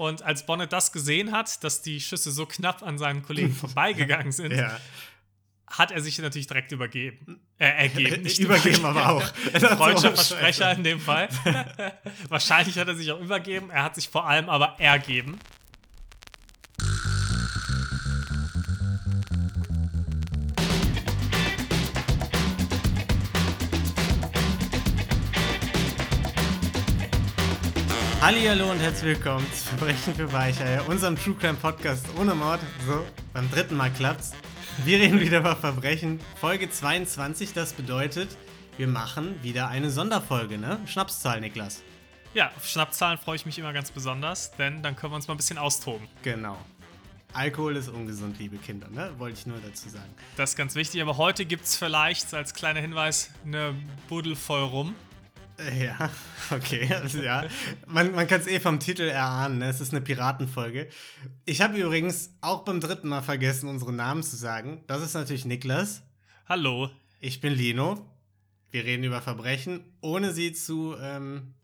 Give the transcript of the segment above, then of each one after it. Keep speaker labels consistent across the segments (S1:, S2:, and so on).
S1: Und als Bonnet das gesehen hat, dass die Schüsse so knapp an seinen Kollegen vorbeigegangen sind, ja. hat er sich natürlich direkt übergeben. Äh, ergeben.
S2: Nicht übergeben, aber auch.
S1: Freudscher Versprecher in dem Fall. Wahrscheinlich hat er sich auch übergeben. Er hat sich vor allem aber ergeben.
S2: Hallo und herzlich willkommen zu Verbrechen für Weicheier, unserem True Crime Podcast ohne Mord. So, beim dritten Mal klappt's. Wir reden wieder über Verbrechen. Folge 22, das bedeutet, wir machen wieder eine Sonderfolge, ne? Schnapszahl, Niklas.
S1: Ja, auf Schnapszahlen freue ich mich immer ganz besonders, denn dann können wir uns mal ein bisschen austoben.
S2: Genau. Alkohol ist ungesund, liebe Kinder, ne? Wollte ich nur dazu sagen.
S1: Das ist ganz wichtig, aber heute gibt es vielleicht als kleiner Hinweis eine Buddel voll rum.
S2: Ja, okay. Also, ja. Man, man kann es eh vom Titel erahnen. Ne? Es ist eine Piratenfolge. Ich habe übrigens auch beim dritten Mal vergessen, unsere Namen zu sagen. Das ist natürlich Niklas.
S1: Hallo.
S2: Ich bin Lino. Wir reden über Verbrechen, ohne sie zu ähm,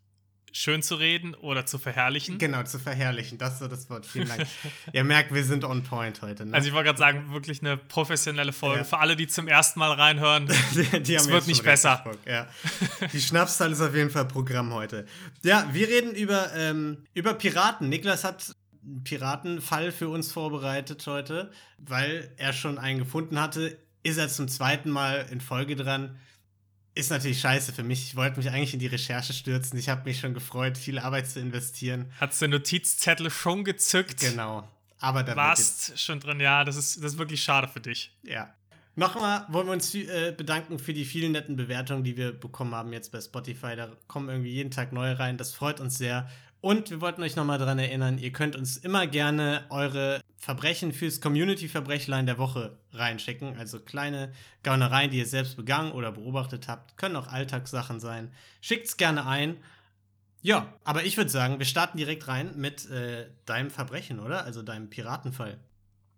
S1: schön zu reden oder zu verherrlichen.
S2: Genau, zu verherrlichen, das ist so das Wort. Vielen Dank. Ihr merkt, wir sind on point heute. Ne?
S1: Also ich wollte gerade sagen, wirklich eine professionelle Folge. Ja. Für alle, die zum ersten Mal reinhören, es wird nicht besser.
S2: Ja. Die Schnapszahl ist auf jeden Fall Programm heute. Ja, wir reden über, ähm, über Piraten. Niklas hat einen Piratenfall für uns vorbereitet heute, weil er schon einen gefunden hatte. Ist er zum zweiten Mal in Folge dran ist natürlich scheiße für mich. Ich wollte mich eigentlich in die Recherche stürzen. Ich habe mich schon gefreut, viel Arbeit zu investieren.
S1: Hat's den Notizzettel schon gezückt?
S2: Genau. Aber da
S1: warst schon drin. Ja, das ist, das ist wirklich schade für dich.
S2: Ja. Nochmal wollen wir uns äh, bedanken für die vielen netten Bewertungen, die wir bekommen haben jetzt bei Spotify. Da kommen irgendwie jeden Tag neue rein. Das freut uns sehr. Und wir wollten euch nochmal daran erinnern, ihr könnt uns immer gerne eure Verbrechen fürs Community-Verbrechlein der Woche reinschicken. Also kleine Gaunereien, die ihr selbst begangen oder beobachtet habt. Können auch Alltagssachen sein. Schickt's gerne ein. Ja, aber ich würde sagen, wir starten direkt rein mit äh, deinem Verbrechen, oder? Also deinem Piratenfall.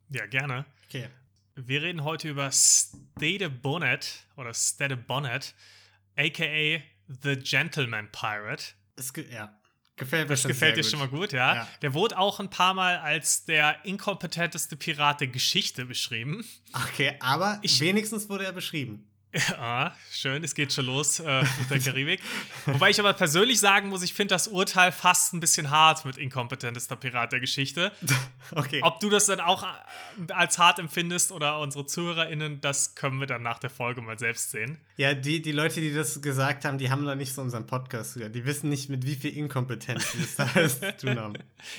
S1: Ja, gerne.
S2: Okay.
S1: Wir reden heute über Stade Bonnet oder Stade Bonnet, aka The Gentleman Pirate.
S2: Es, ja. Gefällt
S1: mir das gefällt dir schon mal gut, ja? ja? Der wurde auch ein paar Mal als der inkompetenteste Pirat der Geschichte beschrieben.
S2: Okay, aber ich, wenigstens wurde er beschrieben.
S1: Ja, schön, es geht schon los äh, mit der Karibik. Wobei ich aber persönlich sagen muss, ich finde das Urteil fast ein bisschen hart mit inkompetentester Pirat der Geschichte. Okay. Ob du das dann auch äh, als hart empfindest oder unsere ZuhörerInnen, das können wir dann nach der Folge mal selbst sehen.
S2: Ja, die, die Leute, die das gesagt haben, die haben da nicht so unseren Podcast gehört. Die wissen nicht, mit wie viel Inkompetenz wir es da zu tun haben.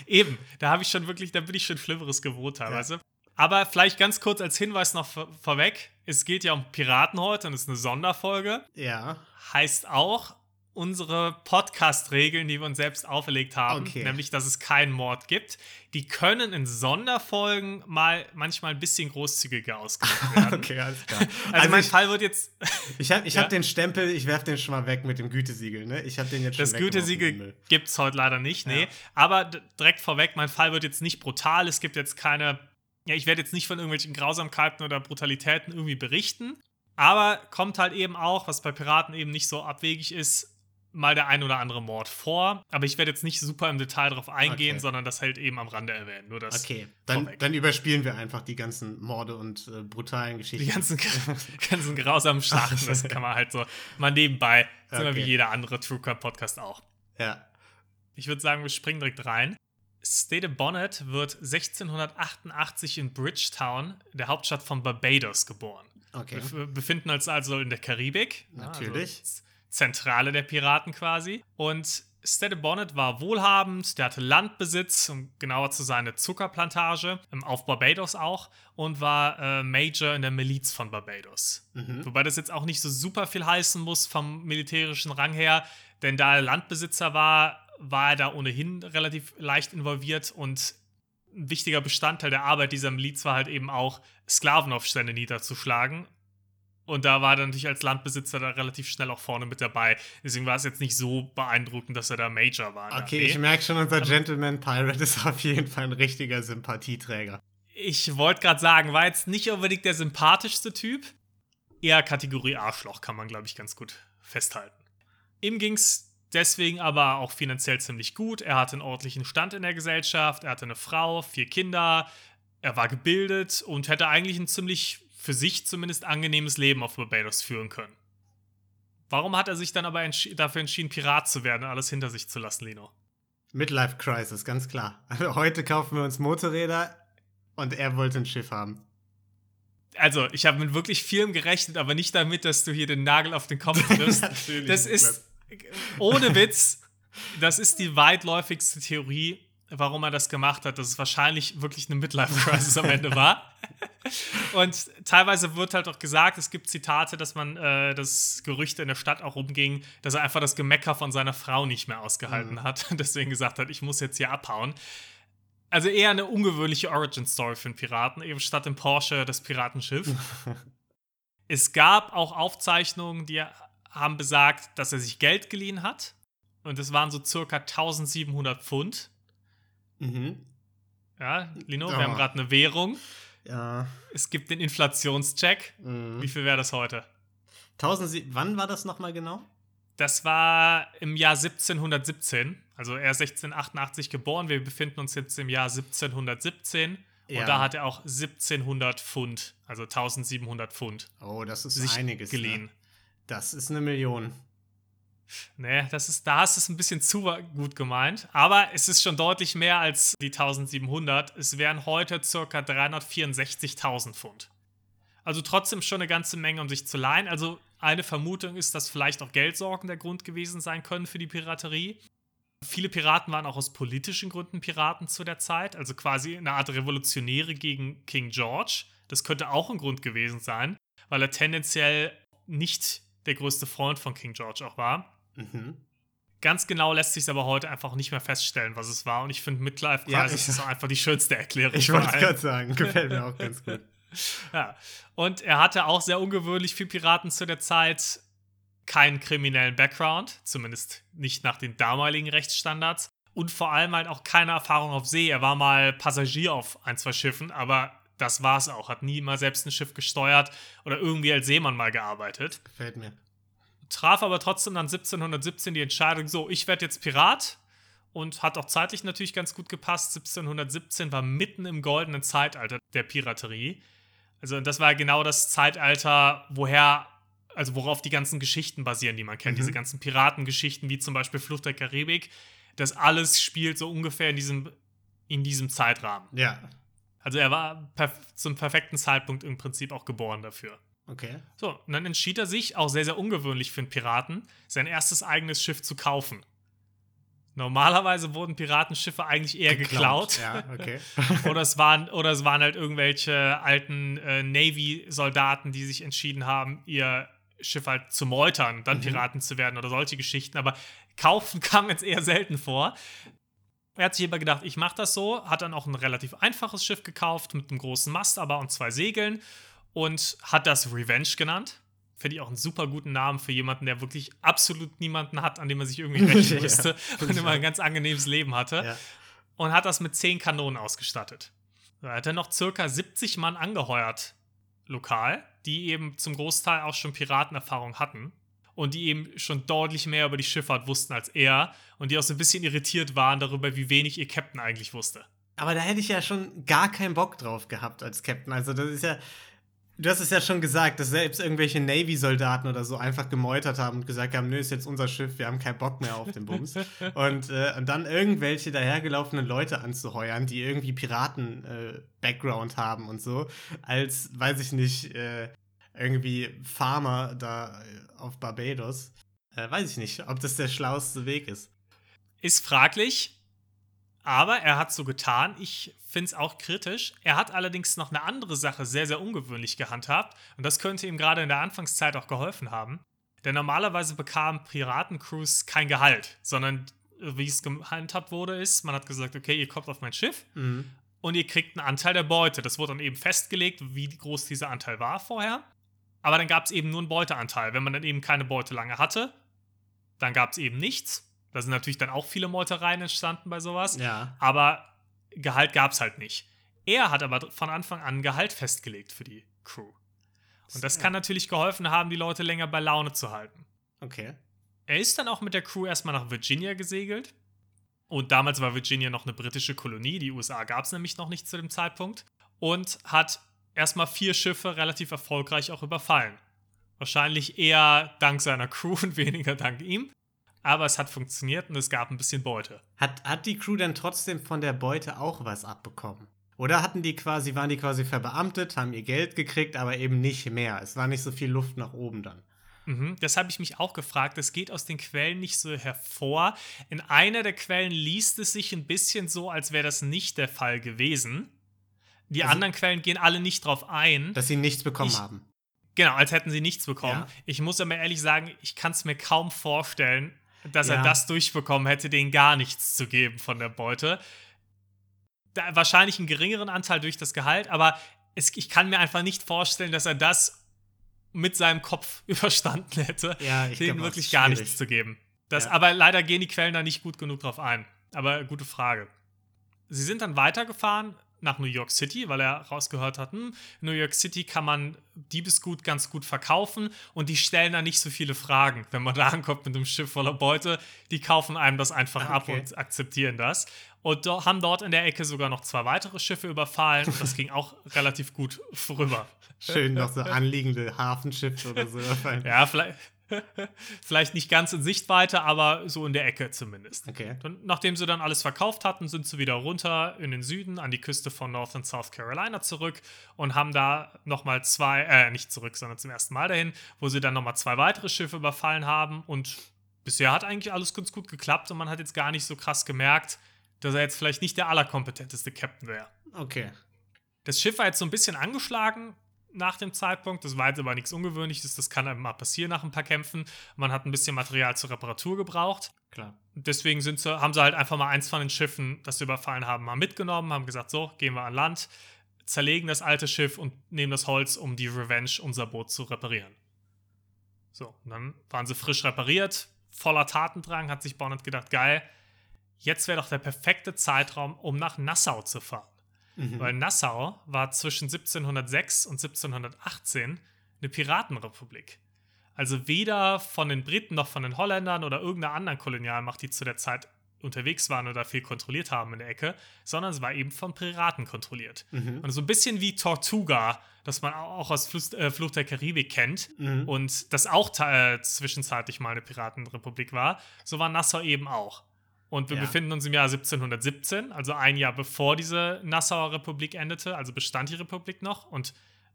S1: Eben, da habe ich schon wirklich, da bin ich schon Schlimmeres gewohnt teilweise. Ja. Aber vielleicht ganz kurz als Hinweis noch vor vorweg: Es geht ja um Piraten heute und es ist eine Sonderfolge.
S2: Ja.
S1: Heißt auch, unsere Podcast-Regeln, die wir uns selbst auferlegt haben, okay. nämlich, dass es keinen Mord gibt, die können in Sonderfolgen mal manchmal ein bisschen großzügiger ausgelegt werden.
S2: okay, alles klar.
S1: Also, also mein ich, Fall wird jetzt.
S2: ich habe ich ja? hab den Stempel, ich werfe den schon mal weg mit dem Gütesiegel, ne? Ich habe den jetzt schon
S1: Das Gütesiegel gibt es heute leider nicht, nee. Ja. Aber direkt vorweg, mein Fall wird jetzt nicht brutal. Es gibt jetzt keine ja, ich werde jetzt nicht von irgendwelchen Grausamkeiten oder Brutalitäten irgendwie berichten, aber kommt halt eben auch, was bei Piraten eben nicht so abwegig ist, mal der ein oder andere Mord vor. Aber ich werde jetzt nicht super im Detail darauf eingehen, okay. sondern das halt eben am Rande erwähnen. Nur das
S2: okay, dann, dann überspielen wir einfach die ganzen Morde und äh, brutalen Geschichten.
S1: Die ganzen, ganzen grausamen Schlachten, das kann man halt so mal nebenbei, okay. wie jeder andere True Crime Podcast auch.
S2: Ja.
S1: Ich würde sagen, wir springen direkt rein. Stede Bonnet wird 1688 in Bridgetown, der Hauptstadt von Barbados, geboren.
S2: Okay.
S1: Wir befinden uns also in der Karibik.
S2: Natürlich.
S1: Also Zentrale der Piraten quasi. Und Stede Bonnet war wohlhabend, der hatte Landbesitz, um genauer zu sein, eine Zuckerplantage, ähm, auf Barbados auch, und war äh, Major in der Miliz von Barbados. Mhm. Wobei das jetzt auch nicht so super viel heißen muss vom militärischen Rang her, denn da er Landbesitzer war, war er da ohnehin relativ leicht involviert und ein wichtiger Bestandteil der Arbeit dieser Miliz war halt eben auch, Sklavenaufstände niederzuschlagen. Und da war er natürlich als Landbesitzer da relativ schnell auch vorne mit dabei. Deswegen war es jetzt nicht so beeindruckend, dass er da Major war.
S2: Okay, ich merke schon, unser Gentleman Pirate ist auf jeden Fall ein richtiger Sympathieträger.
S1: Ich wollte gerade sagen, war jetzt nicht unbedingt der sympathischste Typ. Eher Kategorie Arschloch, kann man, glaube ich, ganz gut festhalten. Ihm ging es deswegen aber auch finanziell ziemlich gut. Er hatte einen ordentlichen Stand in der Gesellschaft, er hatte eine Frau, vier Kinder, er war gebildet und hätte eigentlich ein ziemlich, für sich zumindest, angenehmes Leben auf Barbados führen können. Warum hat er sich dann aber entsch dafür entschieden, Pirat zu werden und alles hinter sich zu lassen, Lino?
S2: Midlife Crisis, ganz klar. Also heute kaufen wir uns Motorräder und er wollte ein Schiff haben.
S1: Also, ich habe mit wirklich vielem gerechnet, aber nicht damit, dass du hier den Nagel auf den Kopf triffst. das ist, ohne Witz, das ist die weitläufigste Theorie, warum er das gemacht hat, dass es wahrscheinlich wirklich eine Midlife-Crisis am Ende war. Und teilweise wird halt auch gesagt, es gibt Zitate, dass man äh, das Gerüchte in der Stadt auch rumging, dass er einfach das Gemecker von seiner Frau nicht mehr ausgehalten mhm. hat und deswegen gesagt hat, ich muss jetzt hier abhauen. Also eher eine ungewöhnliche Origin-Story für einen Piraten, eben statt im Porsche das Piratenschiff. es gab auch Aufzeichnungen, die haben besagt, dass er sich Geld geliehen hat. Und es waren so circa 1700 Pfund. Mhm. Ja, Lino, oh. wir haben gerade eine Währung. Ja. Es gibt den Inflationscheck. Mhm. Wie viel wäre das heute?
S2: 1000, wann war das nochmal genau?
S1: Das war im Jahr 1717. Also er ist 1688 geboren. Wir befinden uns jetzt im Jahr 1717. Ja. Und da hat er auch 1700 Pfund, also 1700 Pfund.
S2: Oh, das ist einiges. Ne? Geliehen. Ne? Das ist eine Million.
S1: Nee, das ist, da ist es ein bisschen zu gut gemeint. Aber es ist schon deutlich mehr als die 1700. Es wären heute ca. 364.000 Pfund. Also trotzdem schon eine ganze Menge, um sich zu leihen. Also eine Vermutung ist, dass vielleicht auch Geldsorgen der Grund gewesen sein können für die Piraterie. Viele Piraten waren auch aus politischen Gründen Piraten zu der Zeit, also quasi eine Art Revolutionäre gegen King George. Das könnte auch ein Grund gewesen sein, weil er tendenziell nicht der größte Freund von King George auch war. Mhm. Ganz genau lässt sich aber heute einfach nicht mehr feststellen, was es war. Und ich finde, Midlife Crisis ja, ist einfach die schönste Erklärung.
S2: Ich wollte gerade sagen, gefällt mir auch ganz gut.
S1: ja. Und er hatte auch sehr ungewöhnlich für Piraten zu der Zeit keinen kriminellen Background, zumindest nicht nach den damaligen Rechtsstandards. Und vor allem halt auch keine Erfahrung auf See. Er war mal Passagier auf ein, zwei Schiffen, aber das war es auch. Hat nie mal selbst ein Schiff gesteuert oder irgendwie als Seemann mal gearbeitet.
S2: Gefällt mir
S1: traf aber trotzdem dann 1717 die Entscheidung, so, ich werde jetzt Pirat. Und hat auch zeitlich natürlich ganz gut gepasst. 1717 war mitten im goldenen Zeitalter der Piraterie. Also das war genau das Zeitalter, woher, also worauf die ganzen Geschichten basieren, die man kennt. Mhm. Diese ganzen Piratengeschichten, wie zum Beispiel Flucht der Karibik. Das alles spielt so ungefähr in diesem, in diesem Zeitrahmen.
S2: Ja.
S1: Also er war perf zum perfekten Zeitpunkt im Prinzip auch geboren dafür.
S2: Okay.
S1: So, und dann entschied er sich, auch sehr, sehr ungewöhnlich für einen Piraten, sein erstes eigenes Schiff zu kaufen. Normalerweise wurden Piratenschiffe eigentlich eher geklaut. geklaut. Ja, okay. oder, es waren, oder es waren halt irgendwelche alten äh, Navy-Soldaten, die sich entschieden haben, ihr Schiff halt zu meutern und dann mhm. Piraten zu werden oder solche Geschichten. Aber kaufen kam jetzt eher selten vor. Er hat sich aber gedacht, ich mache das so, hat dann auch ein relativ einfaches Schiff gekauft mit einem großen Mast aber und zwei Segeln und hat das Revenge genannt. Finde ich auch einen super guten Namen für jemanden, der wirklich absolut niemanden hat, an dem er sich irgendwie rächen müsste ja, und immer ein ganz angenehmes Leben hatte. Ja. Und hat das mit zehn Kanonen ausgestattet. Da hat er noch circa 70 Mann angeheuert, lokal, die eben zum Großteil auch schon Piratenerfahrung hatten und die eben schon deutlich mehr über die Schifffahrt wussten als er und die auch so ein bisschen irritiert waren darüber, wie wenig ihr Captain eigentlich wusste.
S2: Aber da hätte ich ja schon gar keinen Bock drauf gehabt als Captain. Also das ist ja, Du hast es ja schon gesagt, dass selbst irgendwelche Navy-Soldaten oder so einfach gemeutert haben und gesagt haben, nö, ist jetzt unser Schiff, wir haben keinen Bock mehr auf den Bums. und, äh, und dann irgendwelche dahergelaufenen Leute anzuheuern, die irgendwie Piraten-Background äh, haben und so, als, weiß ich nicht, äh, irgendwie Farmer da äh, auf Barbados. Äh, weiß ich nicht, ob das der schlauste Weg ist.
S1: Ist fraglich. Aber er hat so getan. Ich finde es auch kritisch. Er hat allerdings noch eine andere Sache sehr, sehr ungewöhnlich gehandhabt. Und das könnte ihm gerade in der Anfangszeit auch geholfen haben. Denn normalerweise bekamen Piratencrews kein Gehalt, sondern wie es gehandhabt wurde, ist, man hat gesagt, okay, ihr kommt auf mein Schiff mhm. und ihr kriegt einen Anteil der Beute. Das wurde dann eben festgelegt, wie groß dieser Anteil war vorher. Aber dann gab es eben nur einen Beuteanteil. Wenn man dann eben keine Beute lange hatte, dann gab es eben nichts. Da sind natürlich dann auch viele Meutereien entstanden bei sowas.
S2: Ja.
S1: Aber Gehalt gab es halt nicht. Er hat aber von Anfang an Gehalt festgelegt für die Crew. Und das kann natürlich geholfen haben, die Leute länger bei Laune zu halten.
S2: Okay.
S1: Er ist dann auch mit der Crew erstmal nach Virginia gesegelt. Und damals war Virginia noch eine britische Kolonie. Die USA gab es nämlich noch nicht zu dem Zeitpunkt. Und hat erstmal vier Schiffe relativ erfolgreich auch überfallen. Wahrscheinlich eher dank seiner Crew und weniger dank ihm. Aber es hat funktioniert und es gab ein bisschen Beute.
S2: Hat, hat die Crew denn trotzdem von der Beute auch was abbekommen? Oder hatten die quasi, waren die quasi verbeamtet, haben ihr Geld gekriegt, aber eben nicht mehr. Es war nicht so viel Luft nach oben dann.
S1: Mhm, das habe ich mich auch gefragt. Das geht aus den Quellen nicht so hervor. In einer der Quellen liest es sich ein bisschen so, als wäre das nicht der Fall gewesen. Die also, anderen Quellen gehen alle nicht drauf ein.
S2: Dass sie nichts bekommen
S1: ich,
S2: haben.
S1: Genau, als hätten sie nichts bekommen.
S2: Ja.
S1: Ich muss aber ehrlich sagen, ich kann es mir kaum vorstellen, dass
S2: Ja.
S1: er das durchbekommen hätte, denen gar nichts zu geben von der Beute. Da, wahrscheinlich einen geringeren Anteil durch das Gehalt, aber es, ich kann mir einfach nicht vorstellen, dass er das mit seinem Kopf überstanden hätte,
S2: Ja, ich
S1: denen wirklich gar nichts zu geben. Das,
S2: Ja.
S1: Aber leider gehen die Quellen da nicht gut genug drauf ein. Aber gute Frage. Sie sind dann weitergefahren nach New York City, weil er rausgehört hat, hm, in New York City kann man Diebesgut ganz gut verkaufen und die stellen da nicht so viele Fragen. Wenn man da ankommt mit einem Schiff voller Beute, die kaufen einem das einfach ab
S2: Okay.
S1: und akzeptieren das. Und do haben dort in der Ecke sogar noch zwei weitere Schiffe überfallen und das ging auch relativ gut vorüber.
S2: Schön noch so anliegende Hafenschiffe oder so.
S1: Ja, vielleicht, vielleicht nicht ganz in Sichtweite, aber so in der Ecke zumindest.
S2: Okay.
S1: Und nachdem sie dann alles verkauft hatten, sind sie wieder runter in den Süden an die Küste von North und South Carolina zurück und haben da nochmal zwei, äh, nicht zurück, sondern zum ersten Mal dahin, wo sie dann nochmal zwei weitere Schiffe überfallen haben. Und bisher hat eigentlich alles ganz gut geklappt und man hat jetzt gar nicht so krass gemerkt, dass er jetzt vielleicht nicht der allerkompetenteste Captain wäre.
S2: Okay.
S1: Das Schiff war jetzt so ein bisschen angeschlagen nach dem Zeitpunkt. Das war jetzt aber nichts Ungewöhnliches. Das kann einem mal passieren nach ein paar Kämpfen. Man hat ein bisschen Material zur Reparatur gebraucht.
S2: Klar.
S1: Deswegen sind sie, haben sie halt einfach mal eins von den Schiffen, das sie überfallen haben, mal mitgenommen, haben gesagt, so, gehen wir an Land, zerlegen das alte Schiff und nehmen das Holz, um die Revenge, unser Boot, zu reparieren. So, und dann waren sie frisch repariert, voller Tatendrang, hat sich Bonnet gedacht, geil, jetzt wäre doch der perfekte Zeitraum, um nach Nassau zu fahren.
S2: Mhm.
S1: Weil Nassau war zwischen 1706 und 1718 eine Piratenrepublik. Also weder von den Briten noch von den Holländern oder irgendeiner anderen Kolonialmacht, die zu der Zeit unterwegs waren oder viel kontrolliert haben in der Ecke, sondern es war eben von Piraten kontrolliert.
S2: Mhm.
S1: Und so ein bisschen wie Tortuga, das man auch aus Fluss, äh, Fluch der Karibik kennt
S2: Mhm.
S1: und das auch äh, zwischenzeitlich mal eine Piratenrepublik war, so war Nassau eben auch. Und wir
S2: Ja.
S1: befinden uns im Jahr 1717, also ein Jahr bevor diese Nassauer Republik endete, also bestand die Republik noch. Und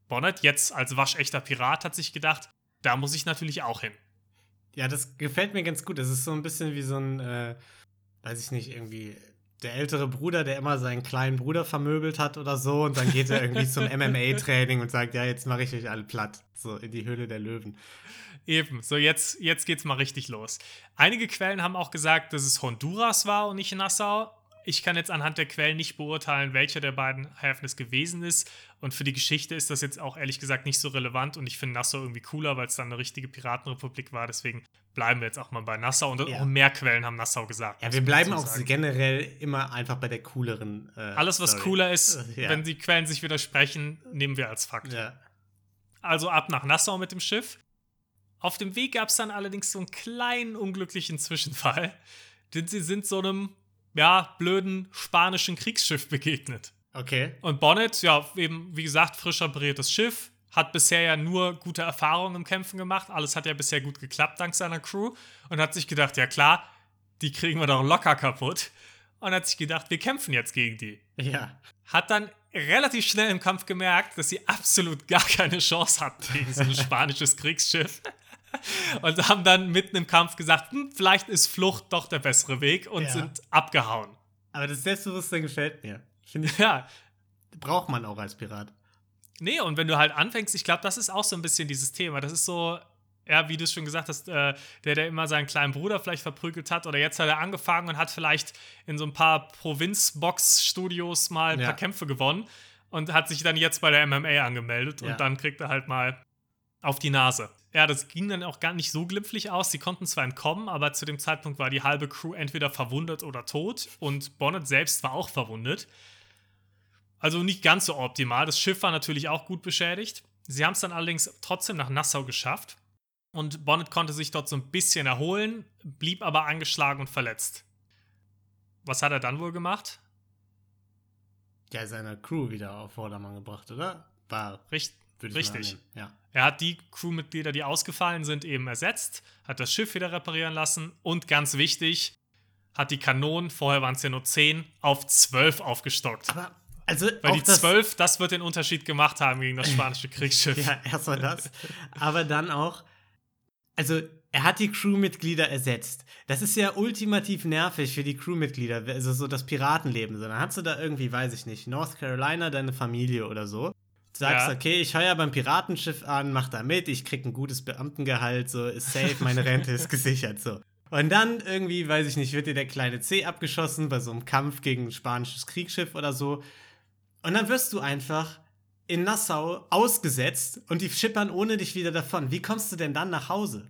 S1: Bonnet, jetzt als waschechter Pirat, hat sich gedacht, da muss ich natürlich auch hin.
S2: Ja, das gefällt mir ganz gut. Das ist so ein bisschen wie so ein, äh, weiß ich nicht, irgendwie der ältere Bruder, der immer seinen kleinen Bruder vermöbelt hat oder so. Und dann geht er irgendwie zum MMA-Training und sagt, ja, jetzt mache ich euch alle platt. So in die Höhle der Löwen.
S1: Eben, so jetzt, jetzt geht's mal richtig los. Einige Quellen haben auch gesagt, dass es Honduras war und nicht Nassau. Ich kann jetzt anhand der Quellen nicht beurteilen, welcher der beiden Häfen es gewesen ist. Und für die Geschichte ist das jetzt auch ehrlich gesagt nicht so relevant. Und ich finde Nassau irgendwie cooler, weil es dann eine richtige Piratenrepublik war. Deswegen bleiben wir jetzt auch mal bei Nassau. Und
S2: Ja.
S1: auch mehr Quellen haben Nassau gesagt.
S2: Ja, wir bleiben
S1: dazu
S2: auch
S1: sagen.
S2: generell immer einfach bei der cooleren. Äh,
S1: Alles, was
S2: Story.
S1: cooler ist,
S2: ja.
S1: wenn die Quellen sich widersprechen, nehmen wir als Fakt.
S2: Ja.
S1: Also ab nach Nassau mit dem Schiff. Auf dem Weg gab es dann allerdings so einen kleinen unglücklichen Zwischenfall, denn sie sind so einem, ja, blöden spanischen Kriegsschiff begegnet.
S2: Okay.
S1: Und Bonnet, ja, eben, wie gesagt, frisch repariertes Schiff, hat bisher ja nur gute Erfahrungen im Kämpfen gemacht. Alles hat ja bisher gut geklappt dank seiner Crew und hat sich gedacht, ja klar, die kriegen wir doch locker kaputt. Und hat sich gedacht, wir kämpfen jetzt gegen die
S2: Ja.
S1: hat dann relativ schnell im Kampf gemerkt, dass sie absolut gar keine Chance hatten gegen so ein spanisches Kriegsschiff. Und haben dann mitten im Kampf gesagt, hm, vielleicht ist Flucht doch der bessere Weg und
S2: Ja.
S1: sind abgehauen.
S2: Aber das Selbstbewusstsein gefällt mir. Finde ich,
S1: Ja,
S2: braucht man auch als Pirat.
S1: nee, und wenn du halt anfängst, ich glaube, das ist auch so ein bisschen dieses Thema. Das ist so, ja, wie du schon gesagt hast, äh, der, der immer seinen kleinen Bruder vielleicht verprügelt hat, oder jetzt hat er angefangen und hat vielleicht in so ein paar Provinz-Box-Studios mal ein
S2: Ja.
S1: paar Kämpfe gewonnen und hat sich dann jetzt bei der MMA angemeldet
S2: Ja.
S1: und dann kriegt er halt mal auf die Nase. Ja, das ging dann auch gar nicht so glimpflich aus. Sie konnten zwar entkommen, aber zu dem Zeitpunkt war die halbe Crew entweder verwundet oder tot und Bonnet selbst war auch verwundet. Also nicht ganz so optimal. Das Schiff war natürlich auch gut beschädigt. Sie haben es dann allerdings trotzdem nach Nassau geschafft. Und Bonnet konnte sich dort so ein bisschen erholen, blieb aber angeschlagen und verletzt. Was hat er dann wohl gemacht?
S2: Ja, seine Crew wieder auf Vordermann gebracht, oder? War
S1: Richt richtig.
S2: Ja.
S1: Er hat die Crewmitglieder, die ausgefallen sind, eben ersetzt, hat das Schiff wieder reparieren lassen und ganz wichtig, hat die Kanonen, vorher waren es ja nur 10, auf 12 aufgestockt.
S2: Aber, also,
S1: Weil die
S2: das-
S1: 12, das wird den Unterschied gemacht haben gegen das spanische Kriegsschiff.
S2: Ja, erstmal das. Aber dann auch, also er hat die Crewmitglieder ersetzt. Das ist ja ultimativ nervig für die Crewmitglieder, also so das Piratenleben. So, dann hast du da irgendwie, weiß ich nicht, North Carolina, deine Familie oder so. Sagst,
S1: Ja.
S2: okay, ich heuer beim Piratenschiff an, mach da mit, ich krieg ein gutes Beamtengehalt, so ist safe, meine Rente ist gesichert, so. Und dann irgendwie, weiß ich nicht, wird dir der kleine C abgeschossen bei so einem Kampf gegen ein spanisches Kriegsschiff oder so. Und dann wirst du einfach in Nassau ausgesetzt und die schippern ohne dich wieder davon. Wie kommst du denn dann nach Hause?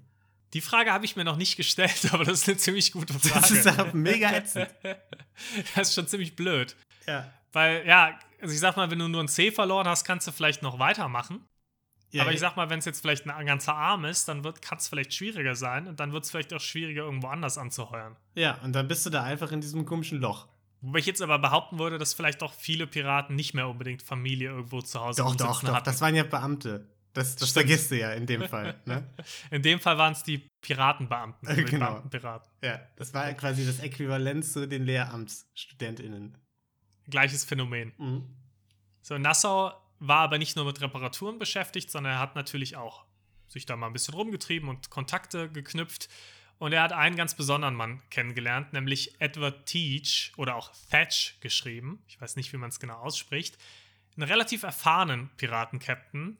S1: Die Frage habe ich mir noch nicht gestellt, aber das ist eine ziemlich gute Frage.
S2: Das ist mega ätzend.
S1: das ist schon ziemlich blöd.
S2: Ja.
S1: Weil, ja, also ich sag mal, wenn du nur ein C verloren hast, kannst du vielleicht noch weitermachen.
S2: ja
S1: aber ich sag mal, wenn es jetzt vielleicht ein ganzer Arm ist, dann kann es vielleicht schwieriger sein und dann wird es vielleicht auch schwieriger, irgendwo anders anzuheuern.
S2: ja, und dann bist du da einfach in diesem komischen Loch.
S1: Wobei ich jetzt aber behaupten würde, dass vielleicht auch viele Piraten nicht mehr unbedingt Familie irgendwo zu Hause
S2: Doch, doch,
S1: rumsitzen
S2: doch.
S1: hatten.
S2: Das waren ja Beamte. Das, das vergisst du ja in dem Fall. Ne?
S1: In dem Fall waren es die Piratenbeamten, also die
S2: Genau.
S1: Beamtenpiraten.
S2: Ja, das war quasi das Äquivalent zu den LehramtsstudentInnen.
S1: Gleiches Phänomen.
S2: Mhm.
S1: So, Nassau war aber nicht nur mit Reparaturen beschäftigt, sondern er hat natürlich auch sich da mal ein bisschen rumgetrieben und Kontakte geknüpft. Und er hat einen ganz besonderen Mann kennengelernt, nämlich Edward Teach oder auch Thatch geschrieben. Ich weiß nicht, wie man es genau ausspricht. Einen relativ erfahrenen Piratenkapitän,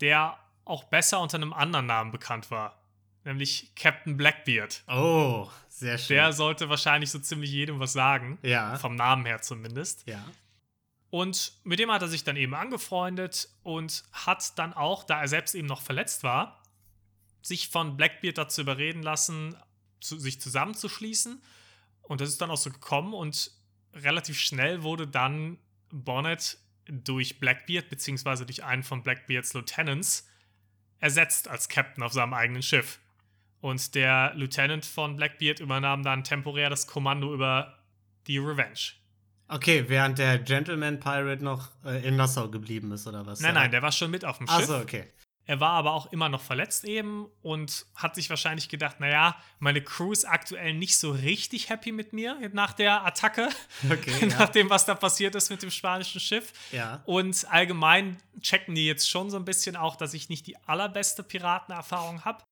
S1: der auch besser unter einem anderen Namen bekannt war, nämlich Captain Blackbeard.
S2: Oh, sehr schön.
S1: Der sollte wahrscheinlich so ziemlich jedem was sagen,
S2: ja.
S1: vom Namen her zumindest.
S2: Ja.
S1: Und mit dem hat er sich dann eben angefreundet und hat dann auch, da er selbst eben noch verletzt war, sich von Blackbeard dazu überreden lassen, zu, sich zusammenzuschließen. Und das ist dann auch so gekommen und relativ schnell wurde dann Bonnet durch Blackbeard, beziehungsweise durch einen von Blackbeards Lieutenants, ersetzt als Captain auf seinem eigenen Schiff. Und der Lieutenant von Blackbeard übernahm dann temporär das Kommando über die Revenge.
S2: Okay, während der Gentleman Pirate noch äh, in Nassau geblieben ist, oder was?
S1: Nein, nein, der war schon mit auf dem Schiff.
S2: Achso, okay.
S1: Er war aber auch immer noch verletzt eben und hat sich wahrscheinlich gedacht, naja, meine Crew ist aktuell nicht so richtig happy mit mir nach der Attacke,
S2: Okay,
S1: nach
S2: ja.
S1: dem, was da passiert ist mit dem spanischen Schiff.
S2: ja.
S1: Und allgemein checken die jetzt schon so ein bisschen auch, dass ich nicht die allerbeste Piratenerfahrung habe.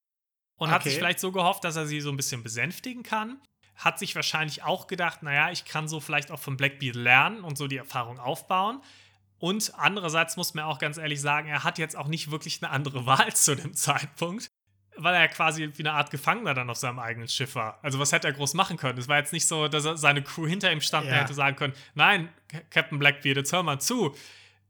S1: Und hat
S2: Okay.
S1: sich vielleicht so gehofft, dass er sie so ein bisschen besänftigen kann. Hat sich wahrscheinlich auch gedacht, naja, ich kann so vielleicht auch von Blackbeard lernen und so die Erfahrung aufbauen. Und andererseits muss man auch ganz ehrlich sagen, er hat jetzt auch nicht wirklich eine andere Wahl zu dem Zeitpunkt, weil er quasi wie eine Art Gefangener dann auf seinem eigenen Schiff war. Also was hätte er groß machen können? Es war jetzt nicht so, dass er seine Crew hinter ihm stand und
S2: Ja.
S1: hätte sagen können, nein, Ca- Captain Blackbeard, jetzt hör mal zu.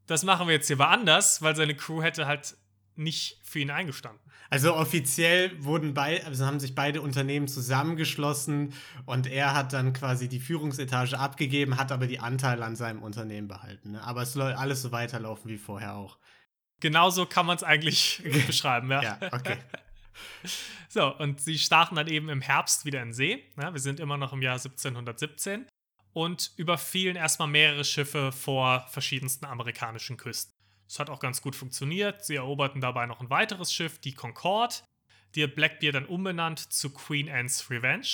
S1: Das machen wir jetzt hier woanders, weil seine Crew hätte halt nicht für ihn eingestanden.
S2: Also offiziell wurden bei, also haben sich beide Unternehmen zusammengeschlossen und er hat dann quasi die Führungsetage abgegeben, hat aber die Anteile an seinem Unternehmen behalten. Ne? Aber es soll alles so weiterlaufen wie vorher auch.
S1: Genauso kann man es eigentlich beschreiben, ja.
S2: Ja, okay.
S1: So, und sie stachen dann eben im Herbst wieder in See. Ja, wir sind immer noch im Jahr 1717 und überfielen erstmal mehrere Schiffe vor verschiedensten amerikanischen Küsten. Das hat auch ganz gut funktioniert. Sie eroberten dabei noch ein weiteres Schiff, die Concorde. Die hat Blackbeard dann umbenannt zu Queen Anne's Revenge.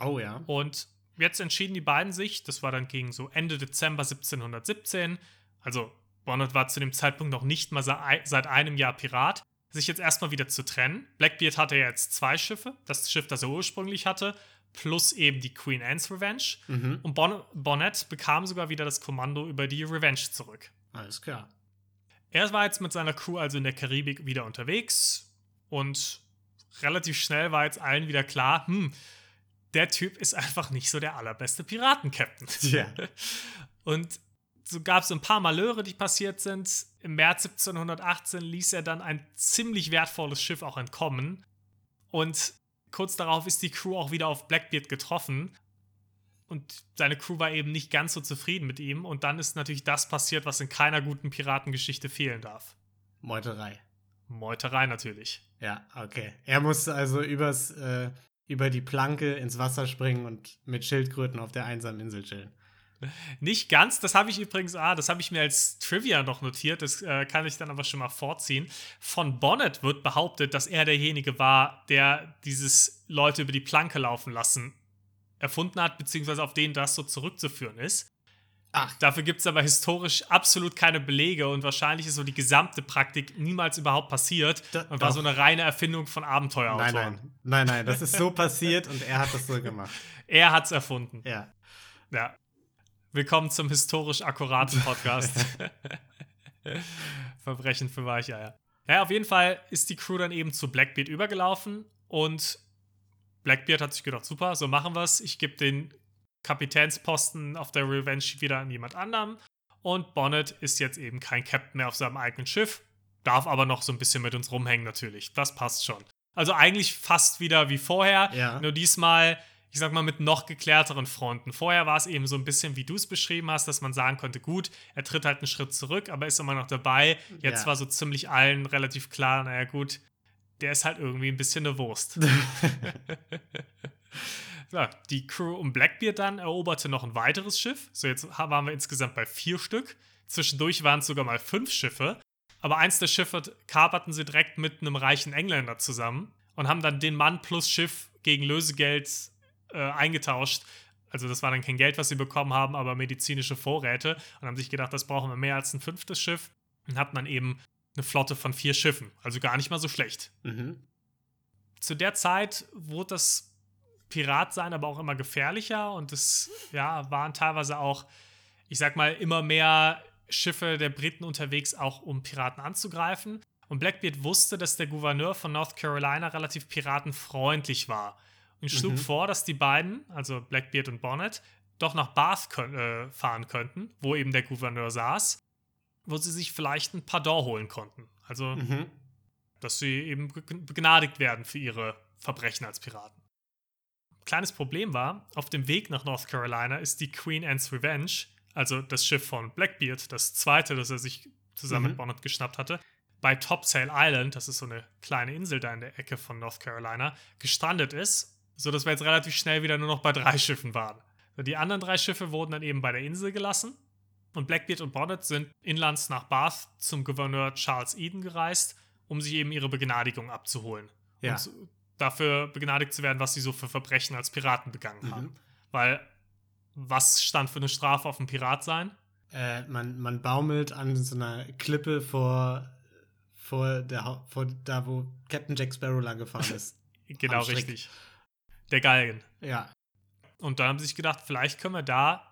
S2: Oh ja.
S1: Und jetzt entschieden die beiden sich, das war dann gegen so Ende Dezember 1717, also Bonnet war zu dem Zeitpunkt noch nicht mal sei- seit einem Jahr Pirat, sich jetzt erstmal wieder zu trennen. Blackbeard hatte ja jetzt zwei Schiffe, das Schiff, das er ursprünglich hatte, plus eben die Queen Anne's Revenge.
S2: Mhm.
S1: Und bon Bonnet bekam sogar wieder das Kommando über die Revenge zurück.
S2: Alles klar.
S1: Er war jetzt mit seiner Crew also in der Karibik wieder unterwegs und relativ schnell war jetzt allen wieder klar, hm, der Typ ist einfach nicht so der allerbeste Piratenkapitän.
S2: Tja.
S1: Und so gab es ein paar Malheure, die passiert sind. Im März 1718 ließ er dann ein ziemlich wertvolles Schiff auch entkommen. Und kurz darauf ist die Crew auch wieder auf Blackbeard getroffen. Und seine Crew war eben nicht ganz so zufrieden mit ihm. Und dann ist natürlich das passiert, was in keiner guten Piratengeschichte fehlen darf.
S2: Meuterei.
S1: Meuterei natürlich.
S2: Ja, okay. Er musste also übers, äh, über die Planke ins Wasser springen und mit Schildkröten auf der einsamen Insel chillen.
S1: Nicht ganz, das habe ich übrigens, ah, das habe ich mir als Trivia noch notiert, das äh, kann ich dann aber schon mal vorziehen. Von Bonnet wird behauptet, dass er derjenige war, der dieses Leute über die Planke laufen lassen erfunden hat, beziehungsweise auf den das so zurückzuführen ist. Ach. Dafür gibt es aber historisch absolut keine Belege und wahrscheinlich ist so die gesamte Praktik niemals überhaupt passiert da, und war doch. so eine reine Erfindung von Abenteuerautoren.
S2: Nein, nein, nein, nein, das ist so passiert und er hat das so gemacht.
S1: Er hat es erfunden.
S2: Ja.
S1: Ja. Willkommen zum historisch akkuraten Podcast. Verbrechen für Weicheier. Ja, auf jeden Fall ist die Crew dann eben zu Blackbeard übergelaufen und Blackbeard hat sich gedacht, super, so machen wir es. Ich gebe den Kapitänsposten auf der Revenge wieder an jemand anderem. Und Bonnet ist jetzt eben kein Captain mehr auf seinem eigenen Schiff, darf aber noch so ein bisschen mit uns rumhängen natürlich. Das passt schon. Also eigentlich fast wieder wie vorher, ja. nur diesmal, ich sag mal, mit noch geklärteren Fronten. Vorher war es eben so ein bisschen, wie du es beschrieben hast, dass man sagen konnte, gut, er tritt halt einen Schritt zurück, aber ist immer noch dabei. Jetzt ja. war so ziemlich allen relativ klar, naja gut, der ist halt irgendwie ein bisschen eine Wurst. ja, die Crew um Blackbeard dann eroberte noch ein weiteres Schiff. So, jetzt waren wir insgesamt bei vier Stück. Zwischendurch waren es sogar mal fünf Schiffe. Aber eins der Schiffe kaperten sie direkt mit einem reichen Engländer zusammen und haben dann den Mann plus Schiff gegen Lösegeld äh, eingetauscht. Also das war dann kein Geld, was sie bekommen haben, aber medizinische Vorräte und haben sich gedacht, das brauchen wir mehr als ein fünftes Schiff und hatten dann eben eine Flotte von vier Schiffen. Also gar nicht mal so schlecht. Mhm. Zu der Zeit wurde das Piratsein aber auch immer gefährlicher und es ja, waren teilweise auch, ich sag mal, immer mehr Schiffe der Briten unterwegs, auch um Piraten anzugreifen. Und Blackbeard wusste, dass der Gouverneur von North Carolina relativ piratenfreundlich war und schlug mhm. vor, dass die beiden, also Blackbeard und Bonnet, doch nach Bath äh, fahren könnten, wo eben der Gouverneur saß, wo sie sich vielleicht ein Pardon holen konnten. Also, mhm. dass sie eben begnadigt werden für ihre Verbrechen als Piraten. Kleines Problem war, auf dem Weg nach North Carolina ist die Queen Anne's Revenge, also das Schiff von Blackbeard, das zweite, das er sich zusammen mhm. mit Bonnet geschnappt hatte, bei Topsail Island, das ist so eine kleine Insel da in der Ecke von North Carolina, gestrandet ist, sodass wir jetzt relativ schnell wieder nur noch bei drei Schiffen waren. Die anderen drei Schiffe wurden dann eben bei der Insel gelassen und Blackbeard und Bonnet sind inlands nach Bath zum Gouverneur Charles Eden gereist, um sich eben ihre Begnadigung abzuholen. Ja. Und dafür begnadigt zu werden, was sie so für Verbrechen als Piraten begangen mhm. haben. Weil was stand für eine Strafe auf dem Pirat sein?
S2: Äh, man, man baumelt an so einer Klippe vor, vor, der, vor da, wo Captain Jack Sparrow lang gefahren ist.
S1: genau, richtig. Der Galgen.
S2: Ja.
S1: Und dann haben sie sich gedacht, vielleicht können wir da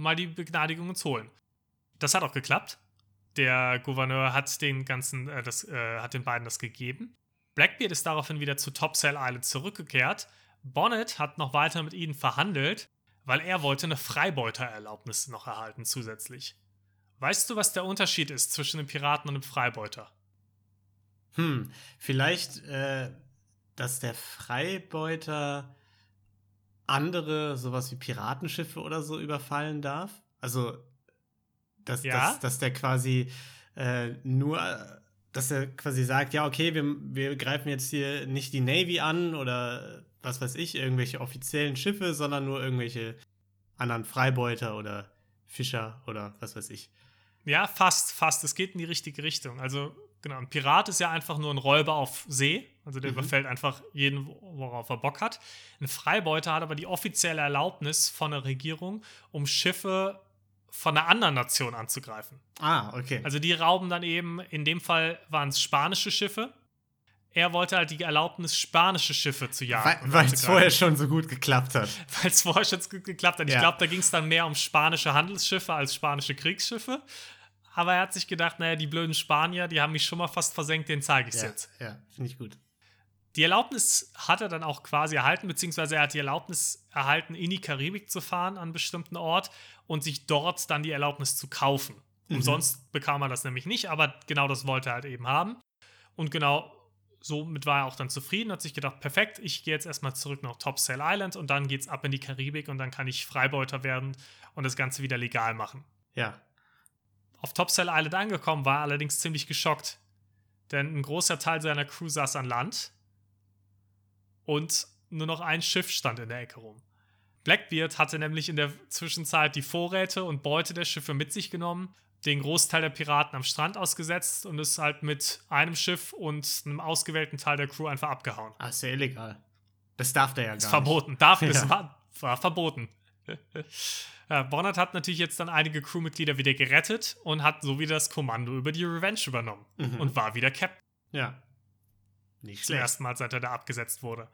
S1: mal die Begnadigung uns holen. Das hat auch geklappt. Der Gouverneur hat den ganzen, äh, das, äh, hat den beiden das gegeben. Blackbeard ist daraufhin wieder zu Topsail Island zurückgekehrt. Bonnet hat noch weiter mit ihnen verhandelt, weil er wollte eine Freibeutererlaubnis noch erhalten zusätzlich. Weißt du, was der Unterschied ist zwischen einem Piraten und einem Freibeuter?
S2: Hm, vielleicht, äh, dass der Freibeuter andere, sowas wie Piratenschiffe oder so überfallen darf? Also, dass, ja? dass, dass der quasi äh, nur dass er quasi sagt, ja, okay, wir, wir greifen jetzt hier nicht die Navy an oder was weiß ich, irgendwelche offiziellen Schiffe, sondern nur irgendwelche anderen Freibeuter oder Fischer oder was weiß ich.
S1: Ja, fast, fast. Es geht in die richtige Richtung. Also, genau, ein Pirat ist ja einfach nur ein Räuber auf See. Also der mhm. überfällt einfach jeden, worauf er Bock hat. Ein Freibeuter hat aber die offizielle Erlaubnis von der Regierung, um Schiffe von einer anderen Nation anzugreifen.
S2: Ah, okay.
S1: Also die rauben dann eben, in dem Fall waren es spanische Schiffe. Er wollte halt die Erlaubnis, spanische Schiffe zu jagen.
S2: Weil es vorher schon so gut geklappt hat.
S1: Weil es vorher schon so gut geklappt hat. Ja. Ich glaube, da ging es dann mehr um spanische Handelsschiffe als spanische Kriegsschiffe. Aber er hat sich gedacht, naja, die blöden Spanier, die haben mich schon mal fast versenkt, den zeige ich
S2: ja,
S1: jetzt.
S2: Ja, finde ich gut.
S1: Die Erlaubnis hat er dann auch quasi erhalten, beziehungsweise er hat die Erlaubnis erhalten, in die Karibik zu fahren an einem bestimmten Ort und sich dort dann die Erlaubnis zu kaufen. Mhm. Umsonst bekam er das nämlich nicht, aber genau das wollte er halt eben haben. Und genau somit war er auch dann zufrieden, hat sich gedacht, perfekt, ich gehe jetzt erstmal zurück nach Topsail Island und dann geht's ab in die Karibik und dann kann ich Freibeuter werden und das Ganze wieder legal machen.
S2: Ja.
S1: Auf Topsail Island angekommen war er allerdings ziemlich geschockt, denn ein großer Teil seiner Crew saß an Land und nur noch ein Schiff stand in der Ecke rum. Blackbeard hatte nämlich in der Zwischenzeit die Vorräte und Beute der Schiffe mit sich genommen, den Großteil der Piraten am Strand ausgesetzt und ist halt mit einem Schiff und einem ausgewählten Teil der Crew einfach abgehauen.
S2: Ah, ist ja illegal. Das darf der ja gar
S1: Ist
S2: nicht.
S1: verboten. Darf,
S2: Ja.
S1: es war, war verboten. ja, Bonnet hat natürlich jetzt dann einige Crewmitglieder wieder gerettet und hat so wieder das Kommando über die Revenge übernommen
S2: Mhm.
S1: und war wieder Captain.
S2: Ja. Nicht
S1: Zum
S2: schlecht.
S1: ersten Mal, seit er da abgesetzt wurde.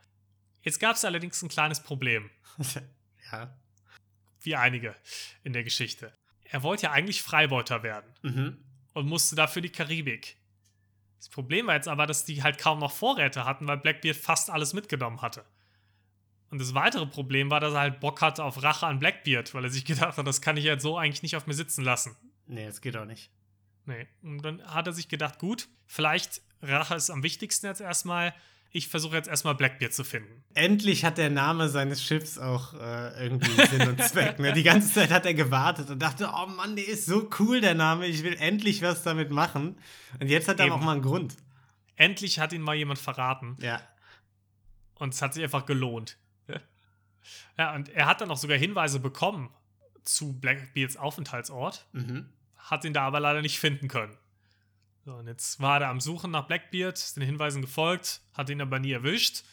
S1: Jetzt gab es allerdings ein kleines Problem,
S2: ja.
S1: wie einige in der Geschichte. Er wollte ja eigentlich Freibeuter werden
S2: Mhm.
S1: und musste dafür die Karibik. Das Problem war jetzt aber, dass die halt kaum noch Vorräte hatten, weil Blackbeard fast alles mitgenommen hatte. Und das weitere Problem war, dass er halt Bock hatte auf Rache an Blackbeard, weil er sich gedacht hat, das kann ich jetzt so eigentlich nicht auf mir sitzen lassen.
S2: Nee, das geht auch nicht.
S1: Nee. Und dann hat er sich gedacht, gut, vielleicht Rache ist am wichtigsten jetzt erstmal. Ich versuche jetzt erstmal Blackbeard zu finden.
S2: Endlich hat der Name seines Schiffs auch äh, irgendwie Sinn und Zweck. Ne? Die ganze Zeit hat er gewartet und dachte, oh Mann, der ist so cool, der Name. Ich will endlich was damit machen. Und jetzt hat er
S1: Eben.
S2: auch mal einen Grund.
S1: Endlich hat ihn mal jemand verraten
S2: Ja.
S1: und es hat sich einfach gelohnt. Ja, und er hat dann auch sogar Hinweise bekommen zu Blackbeards Aufenthaltsort,
S2: Mhm.
S1: hat ihn da aber leider nicht finden können. So, und jetzt war er am Suchen nach Blackbeard, ist den Hinweisen gefolgt, hat ihn aber nie erwischt.